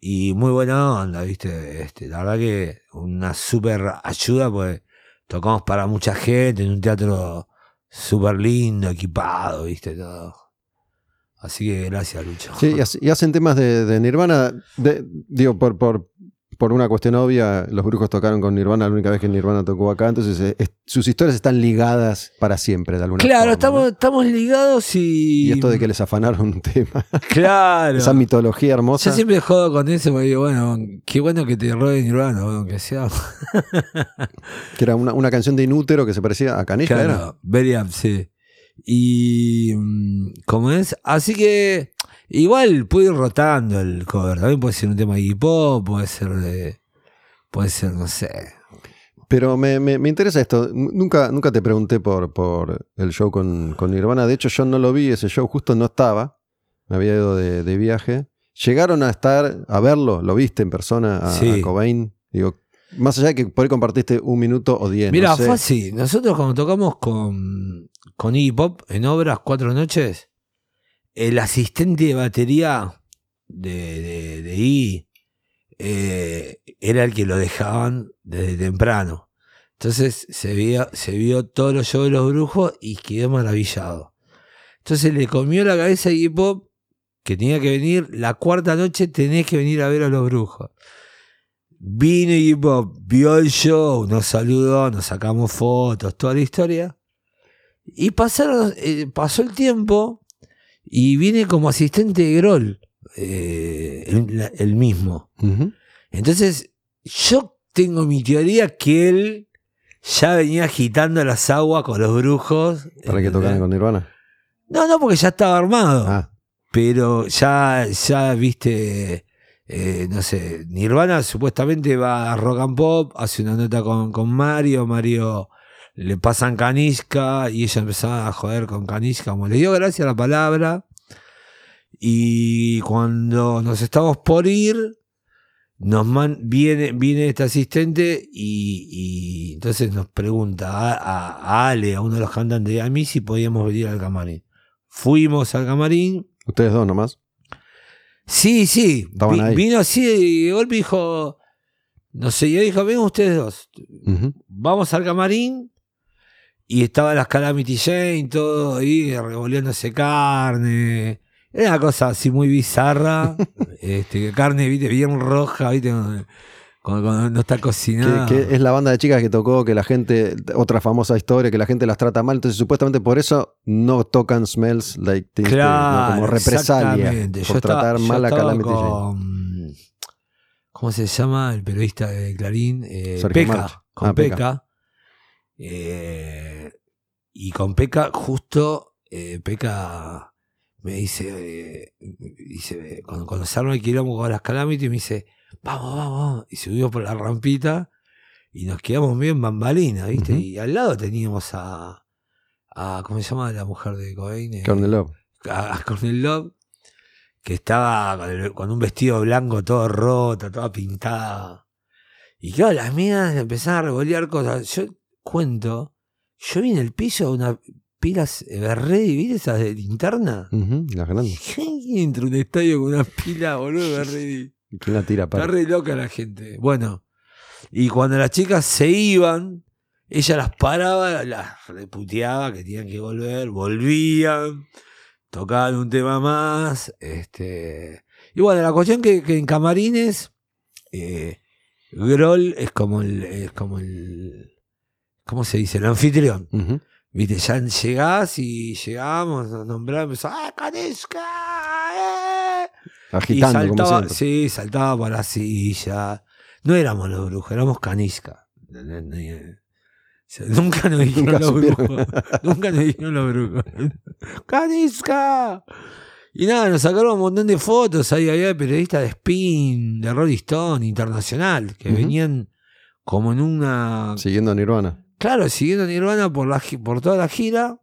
Y muy buena onda, ¿viste? Este, la verdad que una súper ayuda, pues tocamos para mucha gente en un teatro súper lindo, equipado, ¿viste? Todo. Así que gracias, Lucho. Sí, y, [LAUGHS] hace- y hacen temas de, de Nirvana, de- digo, por, por, por una cuestión obvia, los brujos tocaron con Nirvana la única vez que Nirvana tocó acá, entonces eh, es- sus historias están ligadas para siempre, de alguna Claro, forma. estamos, ¿no? estamos ligados y. Y esto de que les afanaron un [LAUGHS] tema, Claro. esa mitología hermosa. Yo siempre jodo con eso, porque digo, bueno, qué bueno que te roben Nirvana, aunque sea. [LAUGHS] Que era una, una canción de Inútero que se parecía a Canija, ¿era? Claro, very up, sí. Y. mm, ¿Cómo es? Así que. Igual puede ir rotando el cover. También puede ser un tema de hip hop, puede ser de. Puede ser, no sé. Pero me, me- me interesa esto. Nunca, nunca te pregunté por, por el show con, con Nirvana. De hecho, yo no lo vi, ese show justo no estaba. Me había ido de, de viaje. ¿Llegaron a estar, a verlo? ¿Lo viste en persona a, Sí. a Cobain? Digo, más allá de que por ahí compartiste un minuto o diez. Mira, no sé. fue así. Nosotros cuando tocamos con, con Iggy Pop en obras cuatro noches, el asistente de batería de, de, Iggy eh, era el que lo dejaban desde temprano. Entonces se vio, se vio todos los shows de los brujos y quedó maravillado. Entonces le comió la cabeza a Iggy Pop que tenía que venir la cuarta noche, tenés que venir a ver a los brujos. Vino Iggy Pop, vio el show, nos saludó, nos sacamos fotos, toda la historia. Y pasaron, eh, pasó el tiempo y viene como asistente de Groll, eh, el, el mismo. Entonces, yo tengo mi teoría que él ya venía agitando las aguas con los brujos. Para que tocaran con Nirvana. No, no, porque ya estaba armado. Ah, Pero ya, ya viste, eh, no sé, Nirvana supuestamente va a Rock and Pop, hace una nota con, con Mario, Mario le pasan Kanishka y ella empezaba a joder con Kanishka, como le dio gracias a la palabra. Y cuando nos estamos por ir, nos man- viene, viene este asistente y, y entonces nos pregunta a, a- a Ale, a uno de los cantantes, y a mí si podíamos venir al camarín. Fuimos al camarín, ustedes dos nomás. Sí, sí. Estaban Vi- ahí. Vino así y de golpe dijo, no sé, yo dijo, vengan ustedes dos, vamos al camarín. Y estaba las Calamity Jane, todo ahí, revolviéndose carne. Era una cosa así muy bizarra. [LAUGHS] este, carne, viste, bien roja, viste, cuando, no está cocinada. que es la banda de chicas que tocó, que la gente, otra famosa historia, que la gente las trata mal, entonces supuestamente por eso no tocan Smells Like como represalia por Yo tratar mal a Calamity Jane. ¿Cómo se llama el periodista de Clarín? Eh, Peca. Con Ah, Peca. Peca. Eh, y con Peca, justo, eh, Peca me dice, eh, dice cuando, cuando se arma el quilombo con las Calamity, me dice, vamos, vamos, vamos. Y subimos por la rampita y nos quedamos bien bambalinas, ¿viste? Y al lado teníamos a, a, ¿cómo se llama la mujer de Cobain? Eh, Courtney Love. a, a Cornel Love, que estaba con, el- con un vestido blanco todo roto, toda pintada. Y claro, las mías empezaban a revolear cosas. Yo cuento, yo vi en el piso una pilas Everready, ¿viste esas de linterna? Las grandes. [LAUGHS] ¿Quién entra a un estadio con una pila, boludo? [LAUGHS] ¿Y ¿Quién la tira? Está para? re loca la gente. Bueno, y cuando las chicas se iban, ella las paraba, las reputeaba que tenían que volver, volvían, tocaban un tema más. Este, y bueno, la cuestión que, que en camarines, eh, Groll es como el, es como el, ¿cómo se dice? El anfitrión. Ujú. Viste, ya llegás y llegamos, nos nombramos, ¡ah, Kaneska! ¡Eh! Agitando, y como saltaba, siempre. sí, saltaba por la silla. No éramos los brujos, éramos canisca. Nunca nos dijeron Nunca los supieron. brujos. [LAUGHS] Nunca nos dijeron los brujos. [LAUGHS] ¡Canisca! Y nada, nos sacaron un montón de fotos. Ahí había periodistas de Spin, de Rolling Stone, internacional, que venían como en una Siguiendo a Nirvana. Claro, siguiendo a Nirvana por, la, gi- por toda la gira.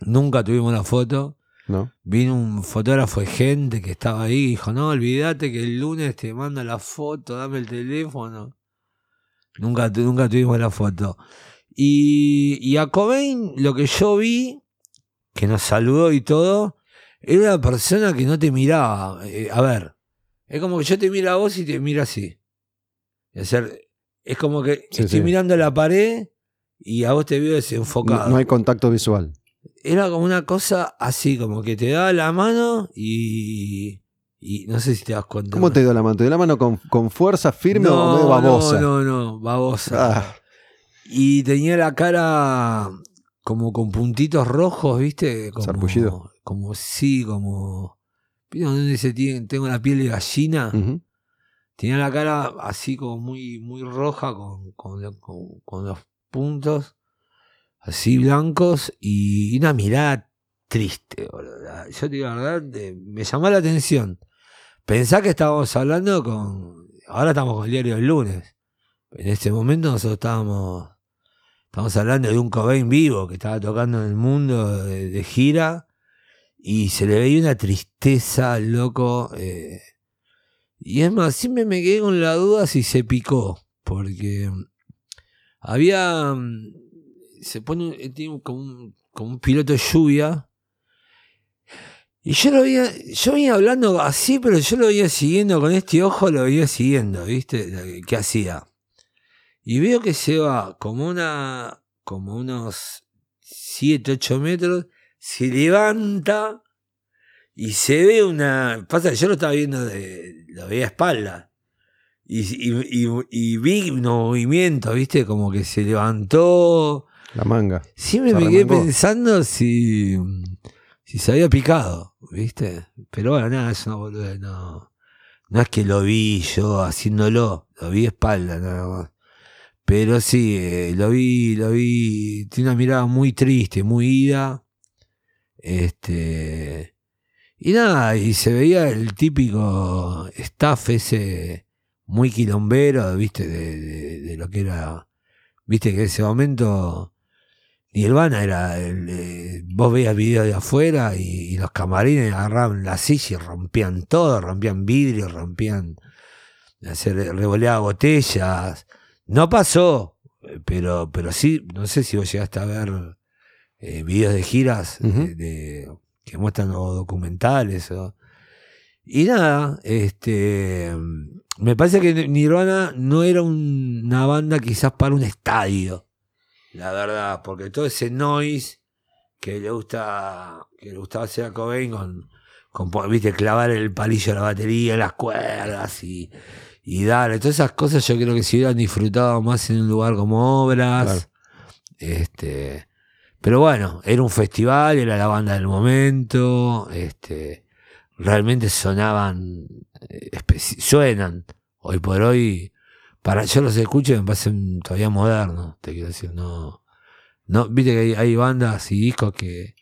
Nunca tuvimos la foto. ¿No? Vino un fotógrafo de gente que estaba ahí y dijo, no, olvídate que el lunes te manda la foto, dame el teléfono. Nunca, nunca tuvimos la foto. Y, y a Cobain lo que yo vi, que nos saludó y todo, era una persona que no te miraba. Eh, a ver, es como que yo te miro a vos y te miro así. Es, ser, es como que Sí, estoy sí. mirando la pared y a vos te veo desenfocado. No, no hay contacto visual. Era como una cosa así, como que te daba la mano y. y no sé si te das cuenta. ¿Cómo te dio la mano? ¿Te dio la mano con, con fuerza firme no, o medio babosa? No, no, no, babosa. Ah, Y tenía la cara como con puntitos rojos, ¿viste? Como, Sarpullido. Como sí, como. ¿Viste donde dice "Tien- tengo la piel de gallina? ujú. Tenía la cara así como muy, muy roja con, con, con- los puntos así blancos y una mirada triste. boludo. Yo te digo la verdad, me llamó la atención. Pensá que estábamos hablando con... Ahora estamos con el diario del lunes. En este momento nosotros estábamos... Estamos hablando de un Cobain vivo que estaba tocando en el mundo de, de gira y se le veía una tristeza, loco. eh, y es más, siempre me quedé con la duda si se picó, porque había. mm, Se pone un- tiene como un, como un piloto de lluvia. Y yo lo veía, yo venía hablando así, pero yo lo veía siguiendo con este ojo, lo veía siguiendo, ¿viste? ¿Qué hacía? Y veo que se va como una, como unos 7, 8 metros, se levanta y se ve una. Pasa que yo lo estaba viendo, de, lo veía a espalda. Y, y, y- y vi un movimiento, ¿viste? Como que se levantó. La manga. Se me quedé pensando si, si se había picado, ¿viste? Pero bueno, nada, es una boludez, no. No es que lo vi yo haciéndolo, lo vi de espalda nada más. Pero sí, eh, lo vi, lo vi, tiene una mirada muy triste, muy ida. Este. Y nada, y se veía el típico staff ese muy quilombero, viste, de, de- de lo que era. Viste que en ese momento Nirvana era. El, eh, vos veías videos de afuera y, y los camarines agarraban la silla y rompían todo, rompían vidrio, rompían. Se re- revoleaba botellas. No pasó, pero, pero sí, no sé si vos llegaste a ver eh, videos de giras de- que muestran o documentales. o- y nada, este me parece que Nirvana no era un- una banda quizás para un estadio, la verdad, porque todo ese noise que le gusta que le gustaba hacer a Cobain con, viste clavar el palillo de la batería, las cuerdas y, y darle todas esas cosas yo creo que si hubieran disfrutado más en un lugar como obras Claro. este pero bueno era un festival era la banda del momento este realmente sonaban eh, suenan hoy por hoy para yo los escucho y me parecen todavía modernos te quiero decir no no viste que hay, hay bandas y discos que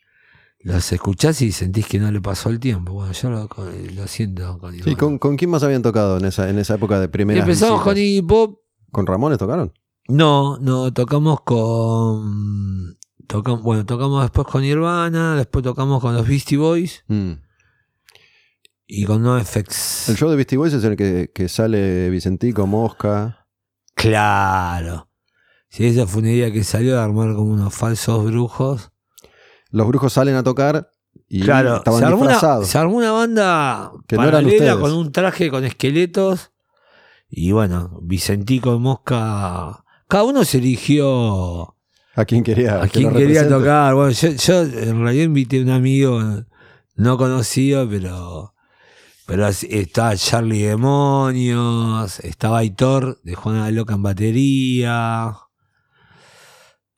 los escuchás y sentís que no le pasó el tiempo bueno yo lo, lo siento con Sí. ¿con, con quién más habían tocado en esa, en esa época de primera? empezamos con Iggy Pop ¿Con Ramones tocaron? No, no, tocamos con. Tocamos, bueno, tocamos después con Nirvana, después tocamos con los Beastie Boys Mm. y con NoFX. El show de Beastie Boys es el que, que sale Vicentico, Mosca. Claro. Sí, esa fue una idea que salió de armar como unos falsos brujos. Los brujos salen a tocar y claro, estaban se armó, una, disfrazados. se armó una banda Que no eran ustedes. con un traje con esqueletos. Y bueno, Vicentico Mosca. Cada uno se eligió ¿A quién quería? a lo quería tocar. Bueno, yo, yo en realidad invité a un amigo no conocido, pero, pero estaba Charlie Demonios, estaba Aitor de Juana Loca en batería.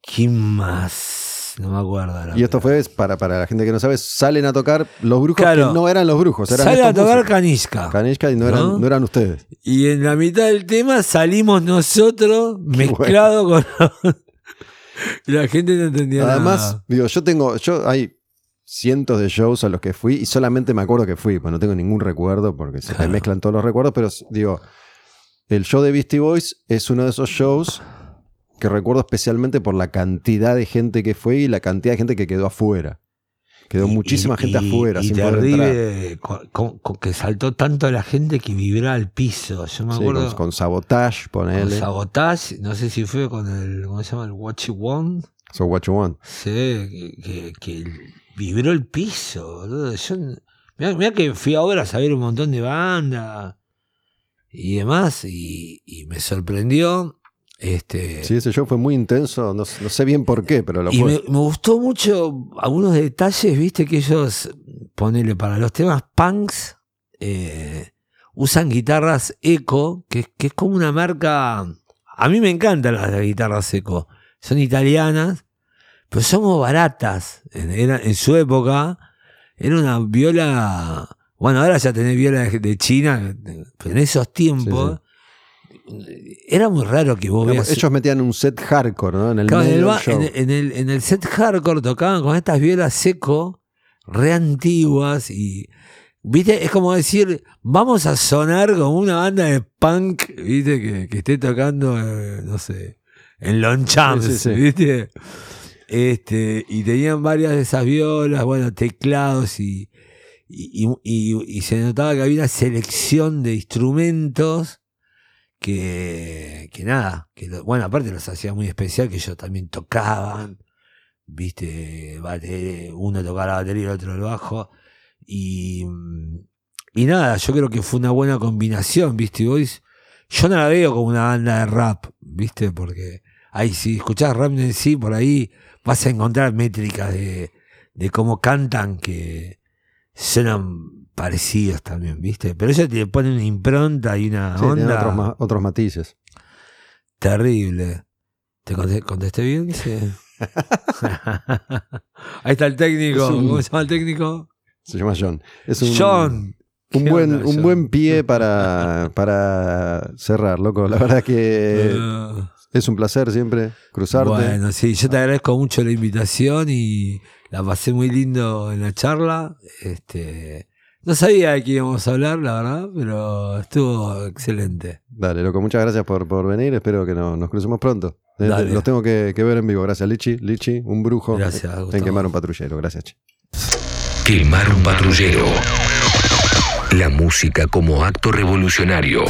¿Quién más? No me acuerdo. ahora, Y esto fue, para, para la gente que no sabe, salen a tocar los brujos Claro. que no eran los brujos, eran Sale a tocar músicos. Kanishka. Kanishka y no eran, ¿No? no eran ustedes. Y en la mitad del tema salimos nosotros [LAUGHS] mezclado con. [LAUGHS] la gente no entendía Además, nada. digo, yo tengo, yo hay cientos de shows a los que fui y solamente me acuerdo que fui, pues no tengo ningún recuerdo porque se mezclan todos los recuerdos, pero digo, el show de Beastie Boys es uno de esos shows que recuerdo especialmente por la cantidad de gente que fue y la cantidad de gente que quedó afuera. Quedó Y- muchísima y- gente y- afuera y sin terrible, con, con- con que saltó tanto la gente que vibraba al piso. Yo me Sí, acuerdo con, con Sabotage, con ponele. Sabotage, no sé si fue con el, ¿cómo se llama? El Watch You Want. So What You Want. Sí, que, que- que vibró el piso, boludo. Yo, mirá, que fui ahora a saber un montón de bandas y demás, y, y me sorprendió. Este, Sí, ese show fue muy intenso, no, no sé bien por qué, pero lo y fue. me, me gustó mucho algunos detalles, viste, que ellos, ponele para los temas punks, eh, usan guitarras eco, que, que es como una marca. A mí me encantan las guitarras eco. Son italianas, pero son baratas. En, era- en su época, era una viola. Bueno, ahora ya tenés viola de, de China, pero en esos tiempos. Era muy raro que vos Digamos, veas ellos metían un set hardcore, ¿no? En el Claro, en, el, del ba- show. en- en el, en el set hardcore tocaban con estas violas seco, re antiguas y. ¿Viste? Es como decir, vamos a sonar como una banda de punk, ¿viste? Que, que esté tocando, eh, no sé, en Lonchamps, Sí, sí, sí. ¿viste? Este, y tenían varias de esas violas, bueno, teclados y, y, y- y- y se notaba que había una selección de instrumentos que, que nada, que lo- bueno, aparte los hacía muy especial, que ellos también tocaban, viste, uno tocaba la batería y el otro el bajo, y, y nada, yo creo que fue una buena combinación, viste, Boys, yo no la veo como una banda de rap, viste, porque ahí si escuchás rap en sí, por ahí vas a encontrar métricas de, de cómo cantan que suenan parecidos también, viste, pero ellos te ponen una impronta y una Sí, onda otros, ma- otros matices. terrible. ¿Te conte- contesté bien? [LAUGHS] Sí. Ahí está el técnico. Es un- ¿Cómo se llama el técnico? Se llama John. Es un, John. Un ¿Qué buen, onda, un John? buen pie [LAUGHS] para, para cerrar, loco. La verdad que Eh, es un placer siempre cruzarte. bueno, sí, yo te agradezco mucho la invitación y la pasé muy lindo en la charla. Este, no sabía de qué íbamos a hablar, la verdad, pero estuvo excelente. Dale, loco, muchas gracias por, por venir. Espero que no- nos crucemos pronto. Eh, Dale. Los tengo que, que ver en vivo. Gracias, Lichi. Lichi, un brujo Gracias, en Gustavo. quemar un patrullero. Gracias, Chi. Quemar un patrullero. La música como acto revolucionario.